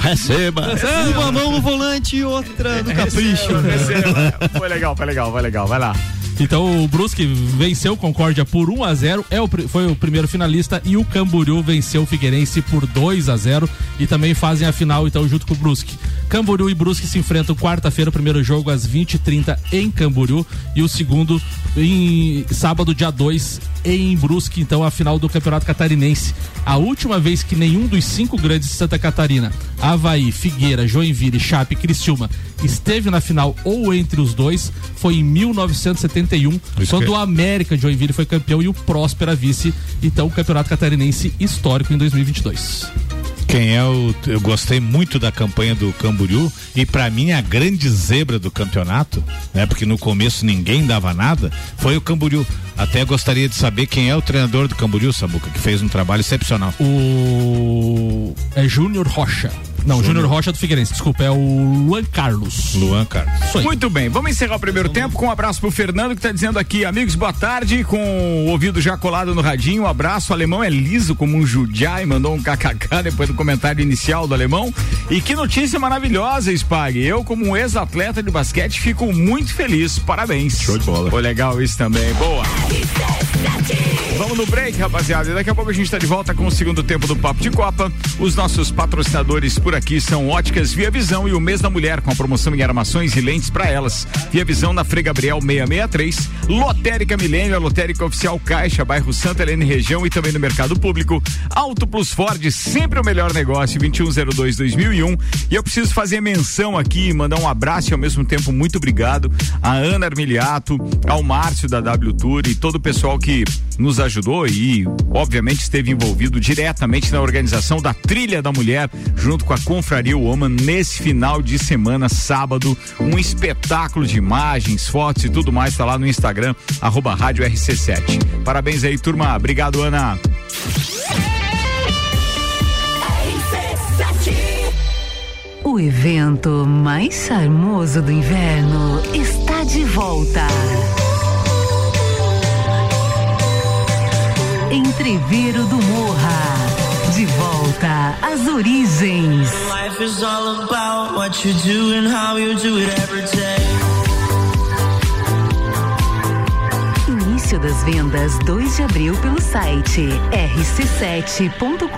E: Receba.
I: Uma mão no volante e outra no capricho.
B: Receba, receba. Foi legal, foi legal, foi legal. Vai lá.
D: Então o Brusque venceu o Concórdia por 1 a 0 é o, foi o primeiro finalista e o Camboriú venceu o Figueirense por 2 a 0 e também fazem a final então junto com o Brusque. Camboriú e Brusque se enfrentam quarta-feira, o primeiro jogo às 20h30 em Camboriú e o segundo em sábado, dia 2, em Brusque, então a final do Campeonato Catarinense. A última vez que nenhum dos cinco grandes de Santa Catarina, Havaí, Figueira, Joinville, Chape e Criciúma, esteve na final ou entre os dois foi em 1971,
E: Isso
D: quando
E: que-
D: o América de Joinville foi campeão e o Próspera vice. Então, o Campeonato Catarinense histórico em 2022.
E: Quem é o. Eu gostei muito da campanha do Camboriú e pra mim a grande zebra do campeonato, né? Porque no começo ninguém dava nada, foi o Camboriú. Até gostaria de saber quem é o treinador do Camboriú, Samuca, que fez um trabalho excepcional.
D: O. É Júnior Rocha. Não, Júnior Rocha do Figueirense, desculpa, é o Luan Carlos.
E: Luan Carlos.
B: Muito bem, vamos encerrar o primeiro tempo com um abraço pro Fernando que tá dizendo aqui, amigos, boa tarde, com o ouvido já colado no radinho, um abraço, o alemão é liso como um judiá e mandou um kkk depois do comentário inicial do alemão. E que notícia maravilhosa, Spag. Eu, como um ex-atleta de basquete, fico muito feliz, parabéns.
F: Show de bola.
B: Foi legal isso também, boa. Vamos no break, rapaziada. Daqui a pouco a gente está de volta com o segundo tempo do Papo de Copa. Os nossos patrocinadores por aqui são Óticas Via Visão e o Mês da Mulher, com a promoção em armações e lentes para elas. Via Visão na Frei Gabriel 663. Lotérica Milênio, a lotérica oficial Caixa, bairro Santa Helena região e também no mercado público. Auto Plus Ford, sempre o melhor negócio, 2102-2001. E eu preciso fazer menção aqui, mandar um abraço e ao mesmo tempo muito obrigado a Ana Armiliato, ao Márcio da W Tour e todo o pessoal que nos ajudou e, obviamente, esteve envolvido diretamente na organização da Trilha da Mulher, junto com a Confraria Woman, nesse final de semana, sábado. Um espetáculo de imagens, fotos e tudo mais, tá lá no Instagram, arroba Rádio RC7. Parabéns aí, turma. Obrigado, Ana.
A: O evento mais charmoso do inverno está de volta. Entreveiro do Morra. De volta às origens.
J: Life is all about what you do and how you do it every day.
A: Início das vendas 2 de abril pelo site rc7.com.br.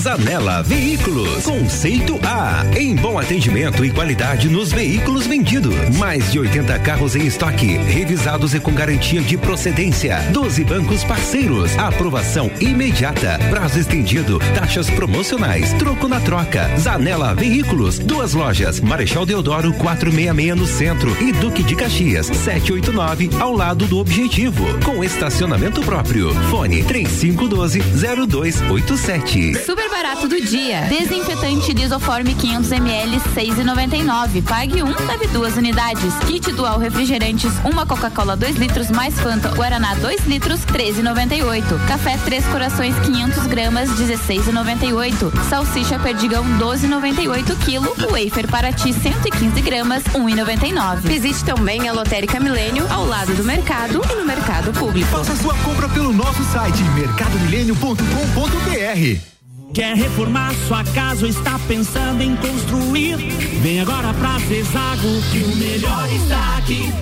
K: Zanela Veículos, conceito A, em bom atendimento e qualidade nos veículos vendidos. Mais de 80 carros em estoque, revisados e com garantia de procedência. 12 bancos parceiros, aprovação imediata, prazo estendido, taxas promocionais, troco na troca. Zanela Veículos, duas lojas, Marechal Deodoro 466 no centro. E Duque de Caxias 789 ao lado do Objetivo, com estacionamento próprio. Fone 3512 0287.
L: Super barato do dia. Desinfetante lisoforme 500 ml 6,99. Pague um, leve duas unidades. Kit dual refrigerantes, uma Coca-Cola 2 litros mais Fanta Guaraná 2 litros 13,98. Café Três Corações 500 gramas 16,98. Salsicha Perdigão 12,98 quilo. Wafer Paraty 115 gramas 1,99.
M: Visite também a Lotérica Milênio ao lado do mercado e no mercado público.
N: Faça sua compra pelo nosso site mercadomilênio.com.br.
J: Quer reformar sua casa ou está pensando em construir? Vem agora pra Zezago que o melhor está aqui.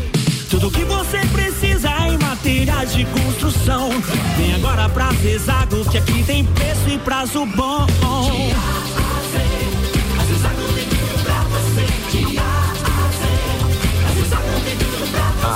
J: Tudo que você precisa em materiais de construção. Vem agora pra Zezago que aqui tem preço e prazo bom.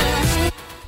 O: Express.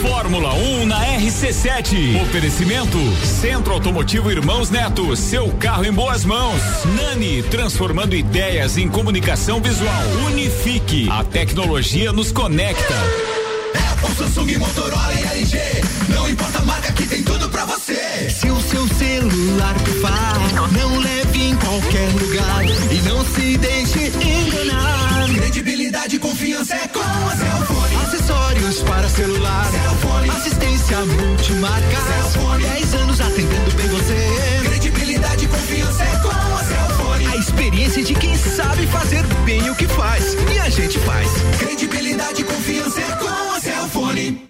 B: Fórmula 1 na RC7. Oferecimento Centro Automotivo Irmãos Neto. Seu carro em boas mãos. Nani, transformando ideias em comunicação visual. Unifique. A tecnologia nos conecta.
N: Apple, Samsung, Motorola e LG. Não importa a marca que tem tudo pra você. Se o seu celular pifar, não leve em qualquer lugar e não se deixe enganar. Credibilidade e confiança é com a Cellfone. Acessórios para celular. Cellfone. Assistência multimarca. Cellfone. 10 anos atendendo bem você. Credibilidade e confiança é com a Cellfone. A experiência de quem sabe fazer bem o que faz. E a gente faz. Credibilidade e confiança é com a Cellfone.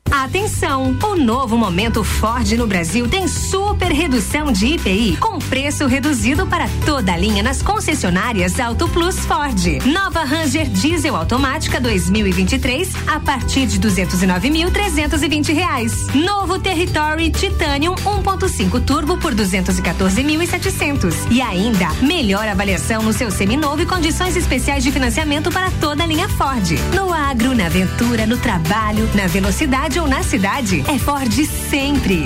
P: Atenção! O novo momento Ford no Brasil tem super redução de IPI com preço reduzido para toda a linha nas concessionárias Auto Plus Ford. Nova Ranger Diesel automática 2023 a partir de 209.320 reais. Novo Territory Titanium 1.5 Turbo por 214.700 e ainda melhor avaliação no seu seminovo e condições especiais de financiamento para toda a linha Ford. No agro, na aventura, no trabalho, na velocidade na cidade, é Ford sempre.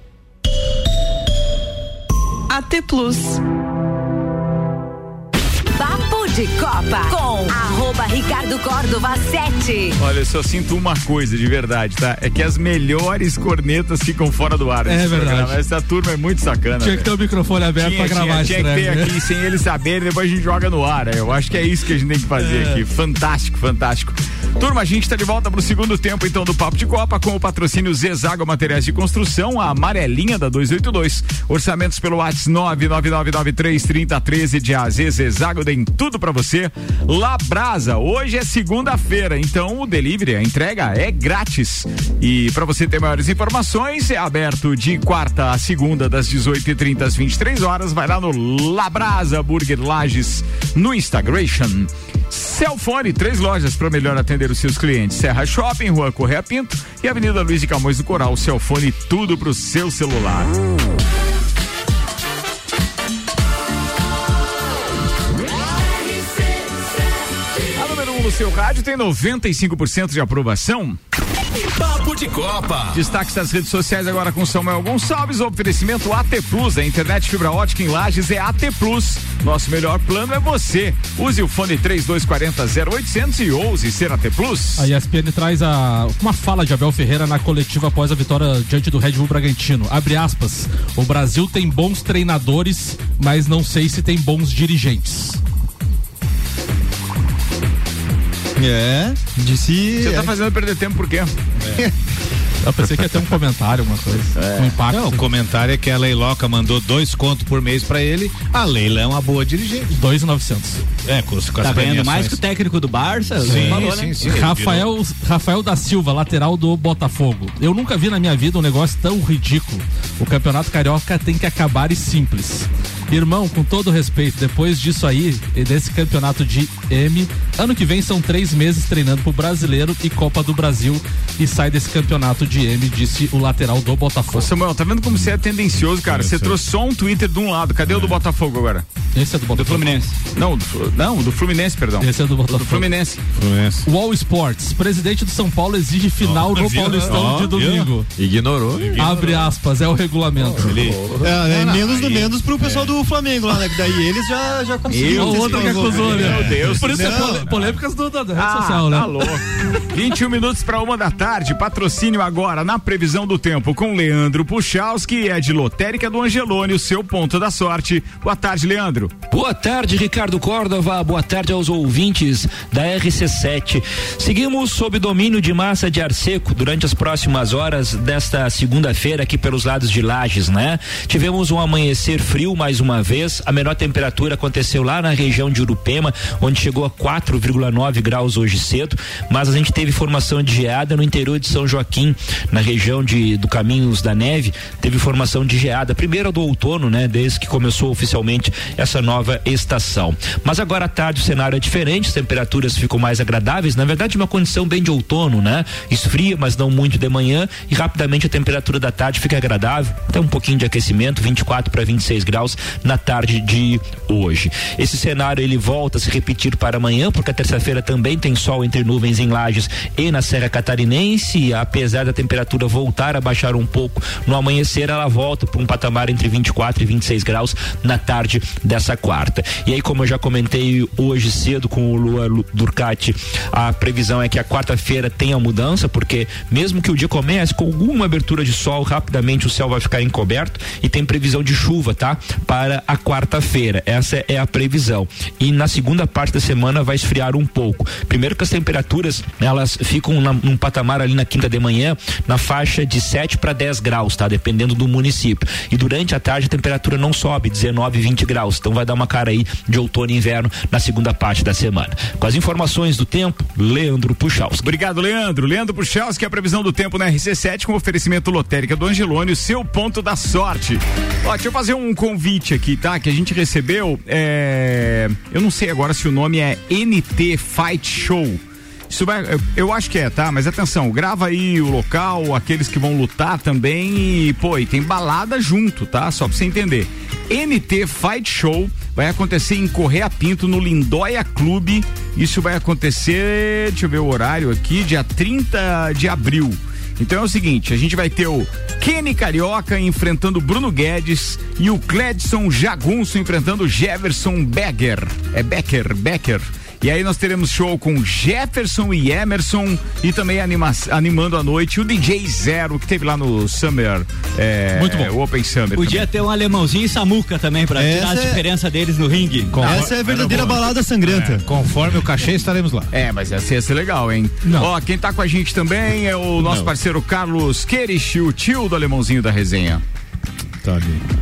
M: AT Plus.
O: Papo de Copa com arroba Ricardo Córdova 7.
B: Olha, eu só sinto uma coisa de verdade, tá? É que as melhores cornetas ficam fora do ar.
D: É verdade.
B: programa. Essa turma é muito sacana.
D: Tinha que ter o microfone aberto
B: Tinha,
D: pra gravar
B: tinha, tinha que ter
D: né?
B: aqui sem eles saberem, depois a gente joga no ar. Eu acho que é isso que a gente tem que fazer
D: É.
B: aqui. Fantástico, fantástico. Turma, a gente tá de volta pro segundo tempo então do Papo de Copa com o patrocínio Zezago Materiais de Construção, a amarelinha da 282. Orçamentos pelo WhatsApp 999933013 de AZ Zezago tem tudo pra você. Labrasa, hoje é segunda-feira, então o delivery, a entrega é grátis. E pra você ter maiores informações, é aberto de quarta a segunda das 18h30 às 23 horas. Vai lá no Labrasa Burger Lages no Instagram. Celfone, três lojas para melhor atender os seus clientes. Serra Shopping, Rua Correia Pinto e Avenida Luiz de Camões do Coral. Celfone, tudo pro seu celular. A número 1 um no seu rádio tem 95% de aprovação.
G: De Copa.
B: Destaques das redes sociais agora com Samuel Gonçalves. Oferecimento AT Plus. A internet fibra ótica em Lages é AT Plus. Nosso melhor plano é você. Use o fone 3240 0800 e ouse ser AT Plus.
D: A ESPN traz a, uma fala de Abel Ferreira na coletiva após a vitória diante do Red Bull Bragantino. Abre aspas. O Brasil tem bons treinadores, mas não sei se tem bons dirigentes.
I: É, disse.
B: Você tá fazendo perder tempo por quê?
D: Eu pensei que ia ter um comentário, alguma coisa. Um impacto.
E: Não, o comentário é que a Leiloca mandou dois contos por mês pra ele. A Leila é uma boa dirigente.
D: Dois novecentos.
E: É, com, com as
C: Tá ganhando mais que o técnico do Barça?
E: Sim,
C: Falou,
E: sim,
C: né?
E: sim.
D: Rafael, Rafael da Silva, lateral do Botafogo. Eu nunca vi na minha vida um negócio tão ridículo. O Campeonato Carioca tem que acabar e simples. Irmão, com todo respeito, depois disso aí, e desse campeonato de M, ano que vem são três meses treinando pro Brasileiro e Copa do Brasil e sai desse campeonato de M, disse o lateral do Botafogo.
B: Ô Samuel, tá vendo como você é tendencioso, cara? Você trouxe só um Twitter de um lado. Cadê o do Botafogo agora?
D: Esse é do Botafogo.
B: Do Fluminense. Não, do, não, do Fluminense, perdão.
D: Esse é do Botafogo.
B: Do Fluminense.
D: Wall Sports, presidente do São Paulo exige final no
F: viu?
D: Paulistão
F: Ó,
D: de domingo.
F: Ignorou.
D: Abre aspas, é o regulamento.
I: É, é menos do menos pro pessoal do Flamengo lá, né? Que daí eles já, já conseguiram.
D: O outro que acusou, né?
B: Meu Deus
D: Por isso é
B: céu.
D: pole- polêmicas do, da, da rede
B: Ah,
D: social, né?
B: tá louco. 21 minutos para uma da tarde. Patrocínio agora na previsão do tempo com Leandro Puchalski, é de Lotérica do Angelone, o seu ponto da sorte. Boa tarde, Leandro.
Q: Boa tarde, Ricardo Córdova. Boa tarde aos ouvintes da RC7. Seguimos sob domínio de massa de ar seco durante as próximas horas desta segunda-feira aqui pelos lados de Lages, né? Tivemos um amanhecer frio mais uma vez. A menor temperatura aconteceu lá na região de Urupema, onde chegou a 4,9 graus hoje cedo, mas a gente teve formação de geada no interior de São Joaquim, na região de do Caminhos da Neve, teve formação de geada, primeira do outono, né, desde que começou oficialmente essa nova estação. Mas agora à tarde o cenário é diferente, as temperaturas ficam mais agradáveis, na verdade uma condição bem de outono, né? Esfria, mas não muito de manhã e rapidamente a temperatura da tarde fica agradável, até um pouquinho de aquecimento, 24 para 26 graus na tarde de hoje. Esse cenário ele volta a se repetir para amanhã, porque a terça-feira também tem sol entre nuvens em Lages e na Serra Catarinense, apesar da temperatura voltar a baixar um pouco no amanhecer, ela volta para um patamar entre 24 e 26 graus na tarde dessa quarta. E aí, como eu já comentei hoje cedo com o Lua Lu- Durcati, a previsão é que a quarta-feira tenha mudança, porque mesmo que o dia comece com alguma abertura de sol, rapidamente o céu vai ficar encoberto e tem previsão de chuva, tá? Para a quarta-feira. Essa é a previsão. E na segunda parte da semana vai esfriar um pouco. Primeiro que as temperaturas, elas ficam na- num patamar ali na quinta de manhã, na faixa de 7 para 10 graus, tá? Dependendo do município. E durante a tarde a temperatura não sobe, 19, 20 graus. Então vai dar uma cara aí de outono e inverno na segunda parte da semana. Com as informações do tempo, Leandro Puchalski.
B: Obrigado, Leandro. Leandro Puchalski, a previsão do tempo na RC7 com oferecimento lotérica do Angelone, o seu ponto da sorte. Ó, deixa eu fazer um convite aqui, tá? Que a gente recebeu, é... eu não sei agora se o nome é NT Fight Show. Isso vai, eu- acho que é, tá? Mas atenção, grava aí o local, aqueles que vão lutar também e, pô, e tem balada junto, tá? Só pra você entender. NT Fight Show vai acontecer em Correia Pinto, no Lindóia Clube. Isso vai acontecer, deixa eu ver o horário aqui, dia 30 de abril. Então é o seguinte, a gente vai ter o Kenny Carioca enfrentando o Bruno Guedes e o Cledson Jagunço enfrentando Jefferson Becker. É Becker, Becker. E aí nós teremos show com Jefferson e Emerson e também anima animando a noite o DJ Zero que teve lá no Summer, é,
C: Muito bom.
B: o Open Summer.
C: Podia ter um alemãozinho e Samuca também pra tirar a
I: Essa é-
C: diferença deles no ringue.
I: Essa é a verdadeira balada sangrenta.
E: conforme o cachê estaremos lá.
B: É, mas essa ia ser legal, hein? Ó, quem tá com a gente também é o nosso
E: Não.
B: parceiro Carlos Querich, o tio do alemãozinho da resenha.
E: Tá.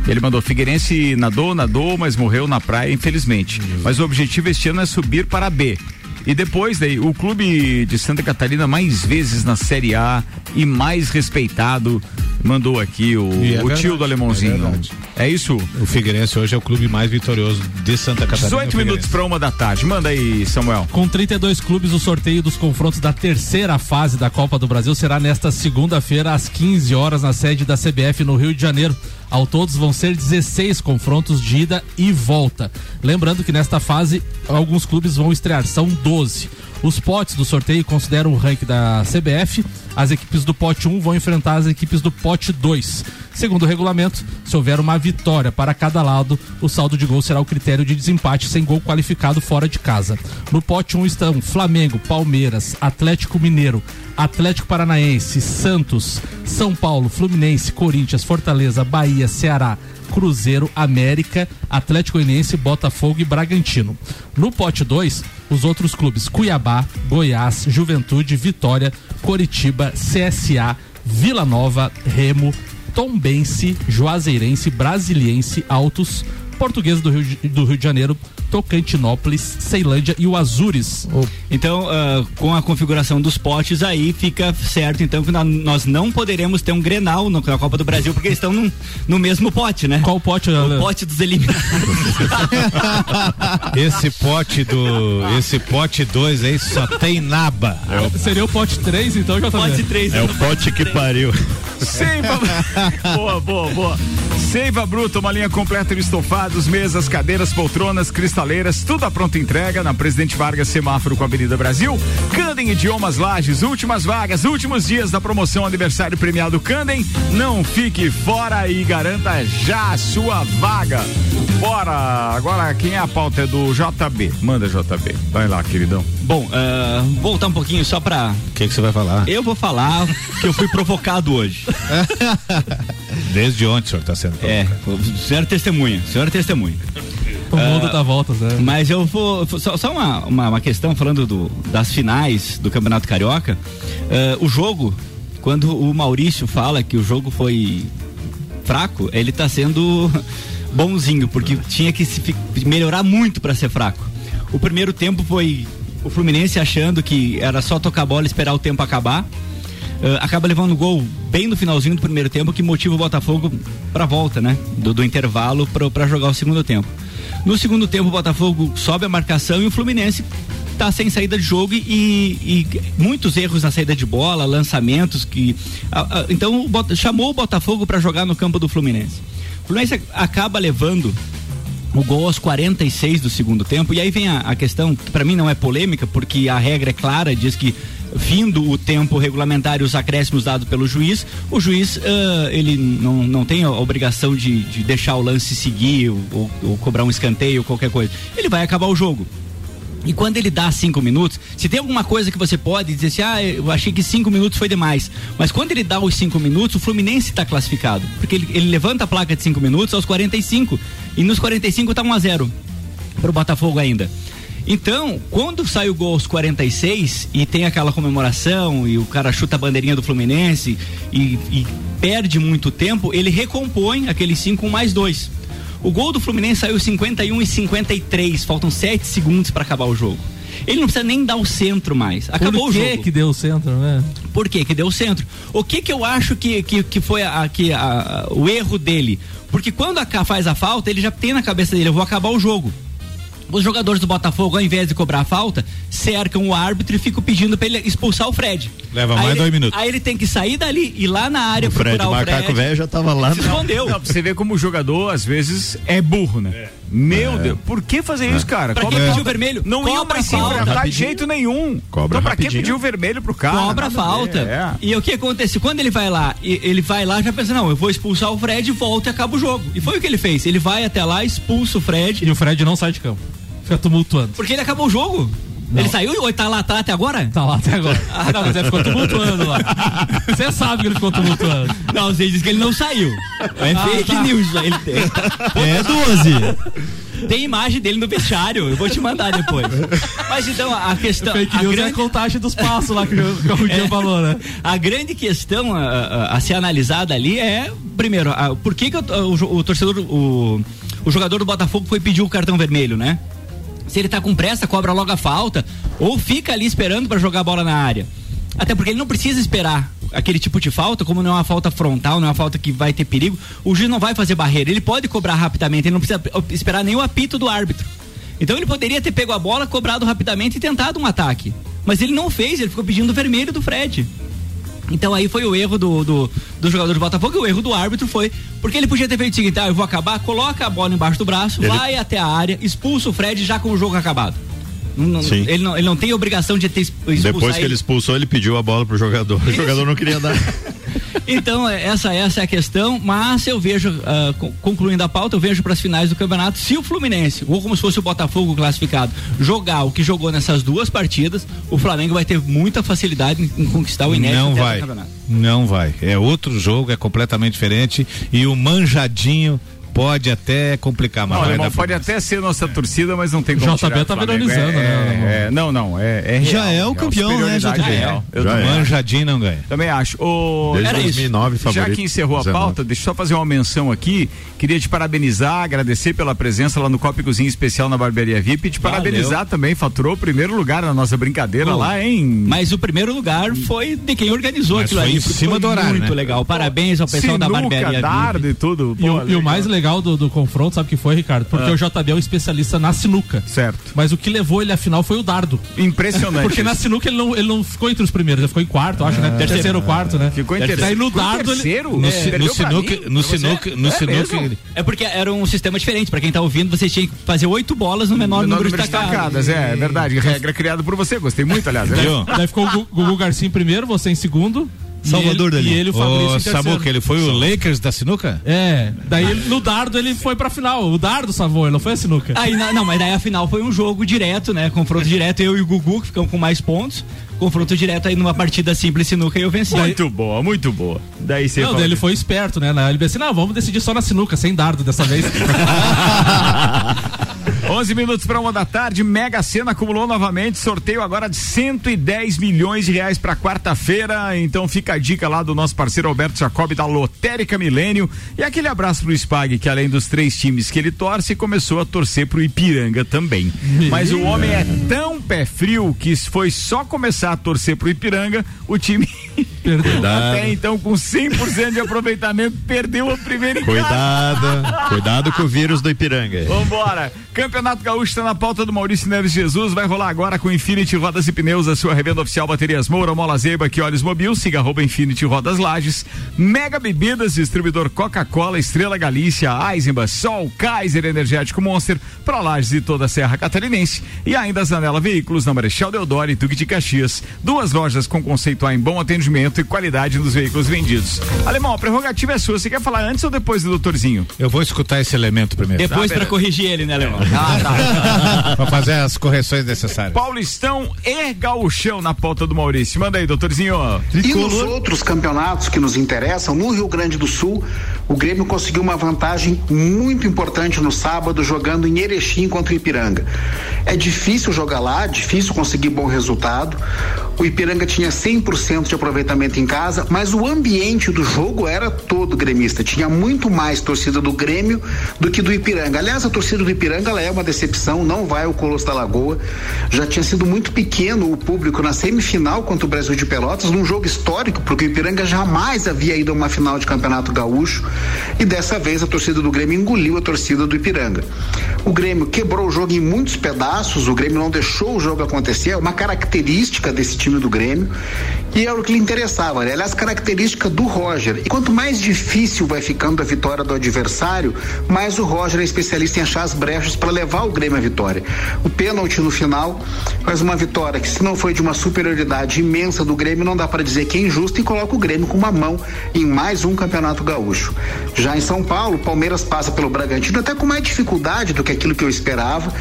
B: Ele mandou Figueirense nadou, nadou, mas morreu na praia, infelizmente. Mas o objetivo este ano é subir para a B. E depois, daí, o clube de Santa Catarina mais vezes na Série A e mais respeitado, mandou aqui o,
E: é
B: o tio
E: verdade,
B: do alemãozinho.
E: é.
B: É, isso?
E: O Figueirense hoje é o clube mais vitorioso de Santa Catarina.
B: 18 minutos para uma da tarde. Manda aí, Samuel.
D: Com 32 clubes, o sorteio dos confrontos da terceira fase da Copa do Brasil será nesta segunda-feira, às 15 horas, na sede da CBF no Rio de Janeiro. Ao todos vão ser 16 confrontos de ida e volta. Lembrando que nesta fase, alguns clubes vão estrear, são 12. Os potes do sorteio consideram o ranking da CBF. As equipes do pote 1 vão enfrentar as equipes do pote 2. Segundo o regulamento, se houver uma vitória para cada lado, o saldo de gol será o critério de desempate sem gol qualificado fora de casa. No pote 1 estão Flamengo, Palmeiras, Atlético Mineiro, Atlético Paranaense, Santos, São Paulo, Fluminense, Corinthians, Fortaleza, Bahia, Ceará, Cruzeiro, América, Atlético Goianiense, Botafogo e Bragantino. No pote 2, os outros clubes Cuiabá, Goiás, Juventude, Vitória, Coritiba, CSA, Vila Nova, Remo, Tombense, Juazeirense, Brasiliense, Altos, Portuguesa do Rio, de- do Rio de Janeiro, Tocantinópolis, Ceilândia e o Azures.
C: Então, ah, com a configuração dos potes aí, fica certo então que nós não poderemos ter um Grenal no- na Copa do Brasil, porque eles estão num- no mesmo pote, né?
D: Qual pote?
C: O pote dos eliminados.
E: Esse pote do. Esse pote 2 aí só tem naba.
D: Seria o pote 3, então, já
C: Pote 3.
F: É o pote que pariu.
B: Seiva. boa, boa, boa. Seiva Bruta, uma linha completa de estofados, mesas, cadeiras, poltronas, cristaleiras, tudo à pronta entrega na Presidente Vargas, semáforo com a Avenida Brasil. Candem Idiomas Lages, últimas vagas, últimos dias da promoção aniversário premiado Candem. Não fique fora e garanta já a sua vaga. Bora! Agora quem é a pauta é do JB. Manda JB. Vai lá, queridão.
C: Bom, ah, voltar um pouquinho só pra.
E: O que que você vai falar?
C: Eu vou falar que eu fui provocado hoje.
E: Desde ontem o senhor está sendo
C: É, o senhor é testemunha, o senhor é testemunha.
D: O mundo
C: Ah,
D: dá voltas, né?
C: Mas eu vou. Só, só uma, uma, uma questão falando do- das finais do Campeonato Carioca. Ah, o jogo, quando o Maurício fala que o jogo foi fraco, ele tá sendo bonzinho, porque tinha que se melhorar muito para ser fraco. O primeiro tempo foi o Fluminense achando que era só tocar a bola e esperar o tempo acabar. Ah, acaba levando o gol bem no finalzinho do primeiro tempo que motiva o Botafogo para volta, né? Do, do intervalo para jogar o segundo tempo. No segundo tempo o Botafogo sobe a marcação e o Fluminense tá sem saída de jogo e, e muitos erros na saída de bola, lançamentos que então o chamou o Botafogo para jogar no campo do Fluminense. O Fluminense acaba levando o gol aos 46 do segundo tempo. E aí vem a, a questão, que para mim não é polêmica, porque a regra é clara, diz que vindo o tempo regulamentar e os acréscimos dados pelo juiz, o juiz ah, ele não, não tem a obrigação de, de deixar o lance seguir ou, ou- ou cobrar um escanteio ou qualquer coisa. Ele vai acabar o jogo. E quando ele dá cinco minutos, se tem alguma coisa que você pode dizer assim, ah, eu achei que cinco minutos foi demais. Mas quando ele dá os cinco minutos, o Fluminense está classificado. Porque ele, ele levanta a placa de cinco minutos aos 45. E nos 45 tá 1 a 0 para o Botafogo ainda. Então, quando sai o gol aos 46 e tem aquela comemoração e o cara chuta a bandeirinha do Fluminense e, e perde muito tempo, ele recompõe aqueles 5 mais 2. O gol do Fluminense saiu 51 e 53, faltam 7 segundos para acabar o jogo. Ele não precisa nem dar o centro mais. Acabou
D: Por
C: o
D: que
C: jogo.
D: que deu o centro, né?
C: Por quê? Que deu o centro. O que que eu acho que, que, que foi a, que a- o erro dele? Porque quando a faz a falta, ele já tem na cabeça dele, eu vou acabar o jogo. Os jogadores do Botafogo, ao invés de cobrar a falta, cercam o árbitro e ficam pedindo pra ele expulsar o Fred.
E: Leva
C: Aí
E: mais
C: ele-
E: dois minutos.
C: Aí ele tem que sair dali, ir lá na área
F: O Fred,
C: procurar o
F: macaco
C: Fred.
F: velho, já tava lá.
C: Se escondeu.
B: Não, pra você ver como o jogador, às vezes, é burro, né? Meu Deus, por que fazer isso, cara?
C: Pra que pedir o vermelho?
B: Não ia
C: Cobra
B: mais se enfrentar de jeito nenhum.
F: Cobra
B: então, pra que
F: rapidinho.
B: pedir o vermelho pro cara?
C: Cobra a
B: Nada
C: falta.
B: é.
C: E o que acontece? Quando ele vai lá, e- ele vai lá já pensa, não, eu vou expulsar o Fred, volta e acaba o jogo. E foi o que ele fez. Ele vai até lá, expulsa o Fred.
D: E o Fred não sai de campo. Fica tumultuando.
C: Porque ele acabou o jogo. Ele saiu ou tá lá, tá lá até agora?
D: Tá lá até agora. Ah, não, mas ele ficou tumultuando lá. Você sabe que ele ficou tumultuando.
C: Não, você diz que ele não saiu. É
D: Ah,
C: fake
D: tá.
C: news. Ele tem.
I: É 12.
C: Tem imagem dele no vestiário. Eu vou te mandar depois. Mas então, a questão.
D: Fake
C: a
D: news é
C: grande-
D: a contagem dos passos lá que, o- que o Rudinho
C: É.
D: falou, né?
C: A grande questão a, a- a ser analisada ali é, primeiro, a- por que, que o, o o torcedor, o, o jogador do Botafogo foi pedir o cartão vermelho, né? Se ele tá com pressa, cobra logo a falta, ou fica ali esperando para jogar a bola na área. Até porque ele não precisa esperar aquele tipo de falta, como não é uma falta frontal, não é uma falta que vai ter perigo, o juiz não vai fazer barreira, ele pode cobrar rapidamente, ele não precisa esperar nem o apito do árbitro. Então ele poderia ter pego a bola, cobrado rapidamente e tentado um ataque. Mas ele não fez, ele ficou pedindo o vermelho do Fred. Então aí foi o erro do, do, do jogador do Botafogo e o erro do árbitro foi porque ele podia ter feito o seguinte: ah, eu vou acabar, coloca a bola embaixo do braço,
F: Ele-
C: vai até a área, expulsa o Fred já com o jogo acabado. Não- ele, não, ele não tem obrigação de ter exp- expulsar
F: Depois que ele
C: ele.
F: expulsou, ele pediu a bola pro jogador. O jogador não queria dar.
C: Então, é, essa, essa é a questão, mas eu vejo, con- concluindo a pauta, eu vejo para as finais do campeonato, se o Fluminense, ou como se fosse o Botafogo classificado, jogar o que jogou nessas duas partidas, o Flamengo vai ter muita facilidade em, conquistar o inédito
E: Não vai.
C: do campeonato.
E: Não vai. É outro jogo, é completamente diferente. E o manjadinho pode até complicar, mas
B: Não,
E: vai
B: alemão, pode até ser nossa torcida, mas não tem como
D: JB
B: tirar
D: tá
B: do Flamengo.
D: veronizando,
B: é,
D: né,
B: é, não, não, é, é
I: Já
B: real,
I: é o campeão, né, JB?
B: Eu
F: Já é.
E: Manjadinho não ganha.
B: Também acho. Ô,
F: Desde
B: era isso.
F: 2009
B: Já
F: favorito,
B: que encerrou a
F: 19.
B: pauta, deixa eu só fazer uma menção aqui. Queria te parabenizar, agradecer pela presença lá no Copa Cozinha Especial na Barbearia VIP e te
C: Valeu.
B: parabenizar também. Faturou o primeiro lugar na nossa brincadeira
C: Pô,
B: lá, hein?
C: Mas o primeiro lugar foi de quem organizou
E: Mas
C: aquilo
E: foi
C: ali.
E: em cima
C: foi
E: do horário,
C: Muito
E: né?
C: legal. Parabéns ao pessoal da barbearia.
B: dardo e tudo.
D: E,
B: Pô,
D: o, e o mais legal do, do confronto, sabe o que foi, Ricardo? Porque
B: Ah.
D: o JB é um especialista na sinuca.
B: Certo.
D: Mas o que levou ele à final foi o dardo.
B: Impressionante.
D: Porque na sinuca ele não, ele não ficou entre os primeiros, ele ficou em quarto, acho, né? Terceiro ou quarto, né?
B: Ficou em
D: Daí
B: terceiro.
D: no
B: Ficou em
D: dardo ele.
B: terceiro?
E: No,
B: É,
E: no sinuca,
B: mim?
E: no sinuca, no
B: É
E: sinuca,
B: mesmo?
C: É porque era um sistema diferente. Pra quem tá ouvindo, você tinha que fazer oito bolas no menor,
B: Menor
C: número,
B: número
C: de tacadas.
B: tacadas, é, é verdade. Regra criada por você, gostei muito, aliás. né?
E: Viu?
D: Daí ficou o Gu- Gugu Garcia em primeiro, você em segundo.
I: Salvador
D: e ele,
I: dali.
D: E ele o Fabrício.
E: Samuca, ele foi o Lakers da sinuca?
D: É, daí ele- no dardo ele foi pra final. O dardo salvou, ele não foi a sinuca.
C: Aí, na- não, mas daí a final foi um jogo direto, né? Confronto direto, eu e o Gugu, que ficamos com mais pontos. Confronto direto aí numa partida simples sinuca e eu venci.
B: Muito boa, muito boa. Daí você
D: Não, daí ele foi esperto, né? Na LBC, não, vamos decidir só na sinuca, sem dardo dessa vez.
B: 11 minutos para uma da tarde, Mega Sena acumulou novamente, sorteio agora de 110 milhões de reais para quarta-feira. Então fica a dica lá do nosso parceiro Alberto Jacob da Lotérica Milênio e aquele abraço pro Spag, que além dos três times que ele torce, começou a torcer pro Ipiranga também. Mas o homem é tão pé frio que foi só começar a torcer pro Ipiranga, o time
F: Cuidado.
B: até então com 100% de aproveitamento perdeu a primeira.
F: Cuidado, cuidado com o vírus do Ipiranga.
B: Vambora! Campeonato Gaúcho está na pauta do Maurício Neves Jesus. Vai rolar agora com Infinity Rodas e Pneus, a sua revenda oficial Baterias Moura, Mola Zeiba, que olhos mobil. Siga arroba Infinity Rodas Lages. Mega Bebidas, distribuidor Coca-Cola, Estrela Galícia, Eisenbach, Sol, Kaiser Energético Monster, para Lages e toda a Serra Catarinense. E ainda Zanela Veículos na Marechal Deodoro e Duque de Caxias. Duas lojas com conceito A em bom atendimento e qualidade nos veículos vendidos. Alemão, a prerrogativa é sua. Você quer falar antes ou depois do doutorzinho?
E: Eu vou escutar esse elemento primeiro.
C: Depois pra
B: beleza.
C: corrigir ele, né, Leão?
B: Ah, tá.
E: pra fazer as correções necessárias.
B: Paulistão e Gauchão na pauta do Maurício. Manda aí, doutorzinho.
H: E nos outros campeonatos que nos interessam, no Rio Grande do Sul, o Grêmio conseguiu uma vantagem muito importante no sábado, jogando em Erechim contra o Ipiranga. É difícil jogar lá, difícil conseguir bom resultado. O Ipiranga tinha 100% de aproveitamento em casa, mas o ambiente do jogo era todo gremista. Tinha muito mais torcida do Grêmio do que do Ipiranga. Aliás, a torcida do Ipiranga ela é uma decepção, não vai ao Colosso da Lagoa. Já tinha sido muito pequeno o público na semifinal contra o Brasil de Pelotas, num jogo histórico, porque o Ipiranga jamais havia ido a uma final de campeonato gaúcho. E dessa vez a torcida do Grêmio engoliu a torcida do Ipiranga. O Grêmio quebrou o jogo em muitos pedaços, o Grêmio não deixou o jogo acontecer, é uma característica desse time do Grêmio. E era o que lhe né? aliás, característica do Roger. E quanto mais difícil vai ficando a vitória do adversário, mais o Roger é especialista em achar as brechas para levar o Grêmio à vitória. O pênalti no final faz uma vitória que, se não foi de uma superioridade imensa do Grêmio, não dá para dizer que é injusta e coloca o Grêmio com uma mão em mais um campeonato gaúcho. Já em São Paulo, o Palmeiras passa pelo Bragantino até com mais dificuldade do que aquilo que eu esperava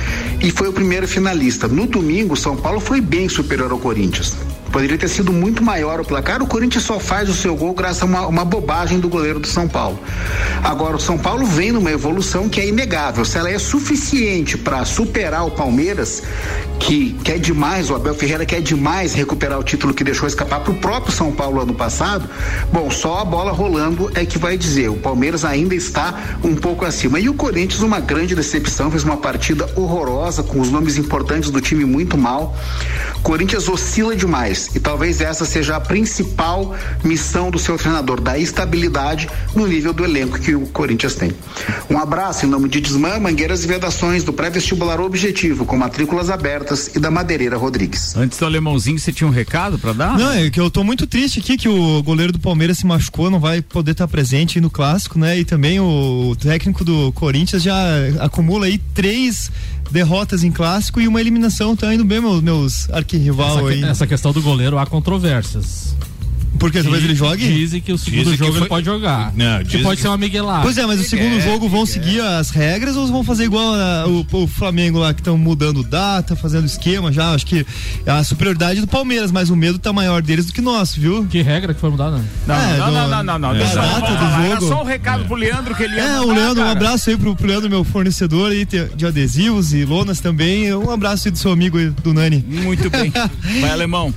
H: e foi o primeiro finalista. No domingo, São Paulo foi bem superior ao Corinthians. Poderia ter sido muito maior o placar. O Corinthians só faz o seu gol graças a uma, uma bobagem do goleiro do São Paulo. Agora, o São Paulo vem numa evolução que é inegável. Se ela é suficiente para superar o Palmeiras, que quer demais, o Abel Ferreira quer demais recuperar o título que deixou escapar para o próprio São Paulo ano passado, bom, só a bola rolando é que vai dizer. O Palmeiras ainda está um pouco acima. E o Corinthians, uma grande decepção, fez uma partida horrorosa, com os nomes importantes do time muito mal. Corinthians oscila demais e talvez essa seja a principal missão do seu treinador, dar estabilidade no nível do elenco que o Corinthians tem. Um abraço em nome de Desmã, Mangueiras e Vedações do pré-vestibular Objetivo, com matrículas abertas e da Madeireira Rodrigues.
B: Antes do alemãozinho, você tinha um recado para dar?
I: Não, é que eu tô muito triste aqui que o goleiro do Palmeiras se machucou, não vai poder estar presente no clássico, né? E também o técnico do Corinthians já acumula aí três derrotas em clássico e uma eliminação. Tá indo bem, meus, meus arquirrival
D: Essa,
I: aí.
D: essa questão do goleiro há controvérsias.
I: Porque talvez ele jogue?
D: Dizem que o segundo
I: Dizem
D: jogo
I: foi-
D: ele pode jogar.
I: Não,
D: que pode
I: que-
D: ser uma miguelada.
I: Pois é, mas o segundo jogo vão seguir as regras ou vão fazer igual a- o, o Flamengo lá que estão mudando data, fazendo esquema já? Acho que é a superioridade do Palmeiras, mas o medo tá maior deles do que nosso, viu?
D: Que regra que foi mudada?
B: Não,
I: É,
B: não,
I: do-
B: não, não, não, não. eu
I: data do
B: Era
I: jogo.
B: só um recado pro Leandro que ele ia
I: É, o Leandro, um
B: cara.
I: abraço aí pro, pro Leandro, meu fornecedor aí de adesivos e lonas também. Um abraço aí do seu amigo aí, do Nani.
B: Muito bem. Vai, alemão.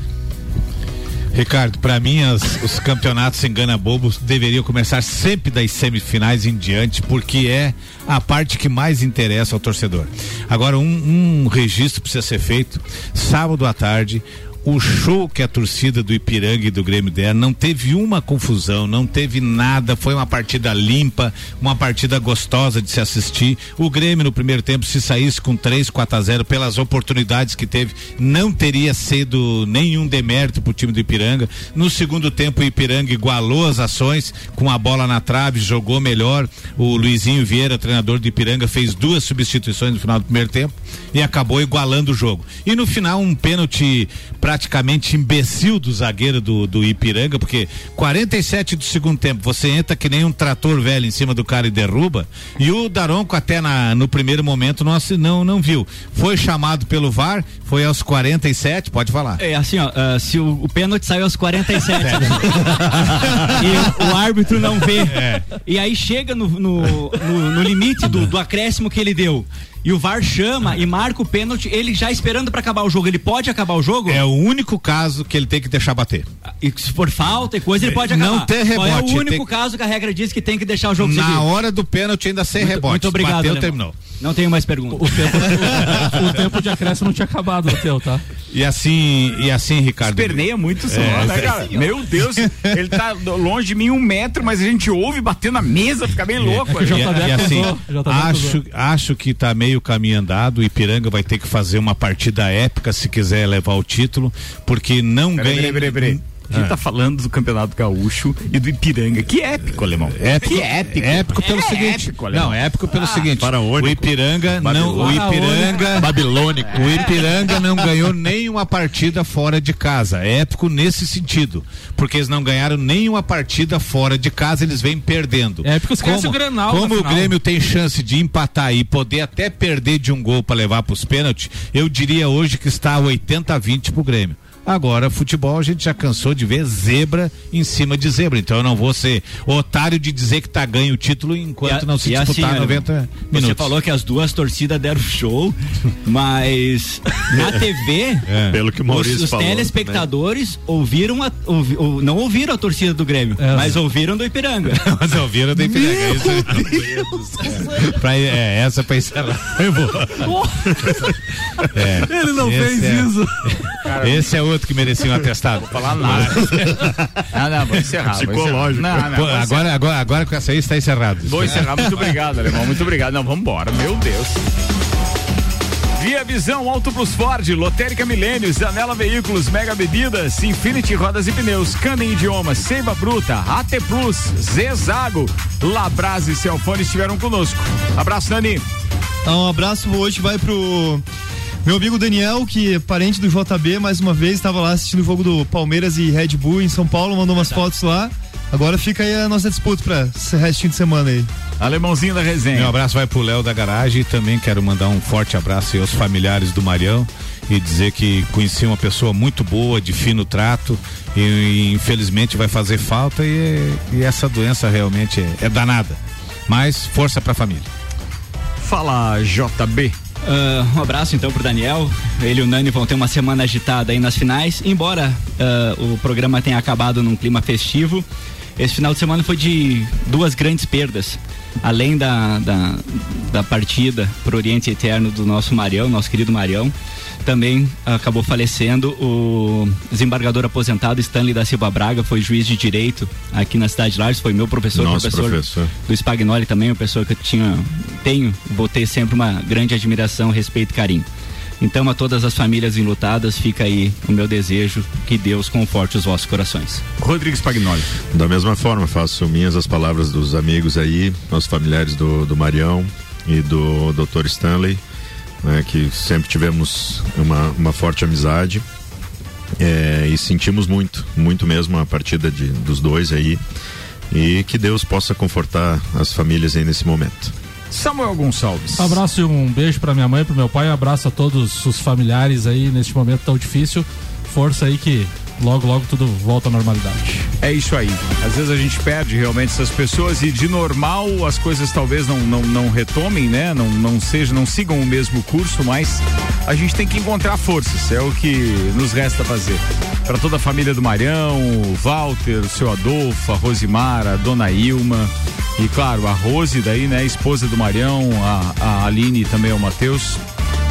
E: Ricardo, para mim as- os campeonatos engana bobos deveriam começar sempre das semifinais em diante, porque é a parte que mais interessa ao torcedor. Agora, um, um registro precisa ser feito sábado à tarde. O show que a torcida do Ipiranga e do Grêmio deram não teve uma confusão, não teve nada, foi uma partida limpa, uma partida gostosa de se assistir. O Grêmio no primeiro tempo, se saísse com 3, 4 a 0 pelas oportunidades que teve, não teria sido nenhum demérito para o time do Ipiranga. No segundo tempo, o Ipiranga igualou as ações com a bola na trave, jogou melhor. O Luizinho Vieira, treinador do Ipiranga, fez duas substituições no final do primeiro tempo e acabou igualando o jogo. E no final, um pênalti praticamente imbecil do zagueiro do, do Ipiranga, porque 47 do segundo tempo, você entra que nem um trator velho em cima do cara e derruba. E o Daronco, até na, no primeiro momento, não, não, não viu. Foi chamado pelo VAR, foi aos 47, pode falar.
C: É assim, ó, ah, se o, o pênalti saiu aos 47 e o árbitro não vê,
E: É.
C: e aí chega no, no, no- no limite do, do acréscimo que ele deu. E o VAR chama e marca o pênalti, ele já esperando pra acabar o jogo. Ele pode acabar o jogo?
E: É o único caso que ele tem que deixar bater.
C: E se for falta e coisa, ele pode acabar.
E: Não tem
C: Qual É
E: rebote,
C: o único
E: tem-
C: caso que a regra diz que tem que deixar o jogo seguir.
E: Na hora do pênalti ainda sem
C: Muito-
E: rebote.
C: Muito obrigado,
E: Bateu, terminou.
C: Não tenho mais perguntas.
D: O tempo, o, o tempo de acréscimo não tinha acabado no teu, tá?
E: E assim, e assim, Ricardo.
B: Esperneia muito só,
E: É,
B: né, cara? Meu Deus, ele tá longe de mim um metro, mas a gente ouve bater na mesa, fica bem louco.
E: E,
B: ali.
E: e assim, acho, acho que tá meio caminho andado. O Ipiranga vai ter que fazer uma partida épica se quiser levar o título, porque não
B: Peraí,
E: ganha.
B: peraí, peraí, peraí. A gente
E: Ah.
B: tá falando do Campeonato Gaúcho e do Ipiranga. Que épico, alemão.
E: Épico,
B: que épico.
E: épico pelo
B: É
E: seguinte.
B: épico,
E: não, épico pelo
B: Ah,
E: seguinte. O Ipiranga não, o. Ipiranga
F: Babilônico.
E: O Ipiranga não ganhou nenhuma partida fora de casa. É épico nesse sentido, porque eles não ganharam nenhuma partida fora de casa, eles vêm perdendo.
D: É porque esquece o Grenal
E: Como o. Grêmio tem chance de empatar e poder até perder de um gol para levar para os pênaltis, eu diria hoje que está 80 a 20 pro Grêmio. Agora, futebol a gente já cansou de ver zebra em cima de zebra. Então eu não vou ser otário de dizer que tá ganho o título enquanto
C: a-
E: não se
C: assim,
E: disputar
C: olha,
E: 90
C: Você
E: minutos.
C: falou que as duas torcidas deram show, mas na TV,
F: É. Pelo que o Maurício
C: os, os
F: falou,
C: telespectadores ouviram a, ouvi- ou- não ouviram a torcida do Grêmio, mas ouviram do Ipiranga.
E: Mas ouviram do Ipiranga. Isso- Pra, é, essa pra encerrar. Eu vou. É,
D: Ele não
E: esse
D: fez
E: é-
D: isso.
E: Esse é outro que merecia um atestado. Vou
B: falar nada. Ah, não, vou encerrar. vou
E: Psicológico.
B: encerrar. Não, não,
E: Pô,
B: vou encerrar.
E: agora, agora, agora com essa aí está encerrado.
B: Vou encerrar. Muito obrigado, alemão. Muito obrigado. Não, vamos embora. Meu Deus. Via Visão, Auto Plus Ford, Lotérica Milênios, Anela Veículos, Mega Bebidas, Infinity Rodas e Pneus, Candem Idiomas, Seiva Bruta, AT Plus, Zezago, Labras e Celfone estiveram conosco. Abraço, Dani.
I: Então, um abraço hoje vai pro meu amigo Daniel, que é parente do JB, mais uma vez, estava lá assistindo o jogo do Palmeiras e Red Bull em São Paulo, mandou umas fotos lá. Agora fica aí a nossa disputa pra esse restinho de semana aí.
B: Alemãozinho da resenha.
E: Meu abraço vai pro Léo da garagem e também quero mandar um forte abraço aí aos familiares do Marião e dizer que conheci uma pessoa muito boa, de fino trato e, e infelizmente vai fazer falta e, e essa doença realmente é, é danada. Mas força pra família.
B: Fala, JB.
C: Ah, um abraço então pro Daniel. Ele e o Nani vão ter uma semana agitada aí nas finais. Embora ah, o programa tenha acabado num clima festivo, esse final de semana foi de duas grandes perdas. Além da, da, da partida pro Oriente Eterno do nosso Marião, nosso querido Marião, também acabou falecendo o desembargador aposentado Stanley da Silva Braga, foi juiz de direito aqui na cidade de Lages, foi meu professor,
F: Nosso professor.
C: do Spagnoli também, uma pessoa que eu tinha, tenho, vou ter sempre uma grande admiração, respeito e carinho. Então, a todas as famílias enlutadas, fica aí o meu desejo que Deus conforte os vossos corações.
B: Rodrigues Spagnoli.
F: Da mesma forma, faço minhas as palavras dos amigos aí, aos familiares do, do Marião e do Dr. Stanley, né, que sempre tivemos uma, uma forte amizade. É, e sentimos muito, muito mesmo a partida de, dos dois aí. E que Deus possa confortar as famílias aí nesse momento.
B: Samuel Gonçalves.
D: Um abraço e um beijo para minha mãe, pro meu pai, um abraço a todos os familiares aí neste momento tão difícil. Força aí que logo, logo tudo volta à normalidade.
B: É isso aí. Às vezes a gente perde realmente essas pessoas e de normal as coisas talvez não, não, não retomem, né? Não, não seja, não sigam o mesmo curso, mas a gente tem que encontrar forças. É o que nos resta fazer. Para toda a família do Marião, o Walter, o seu Adolfo, a Rosimara, a dona Ilma. E claro, a Rose daí, né? Esposa do Marião, a, a Aline e também o Matheus.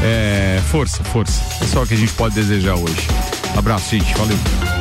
B: É, força, força. É só o que a gente pode desejar hoje. Abraço, gente. Valeu.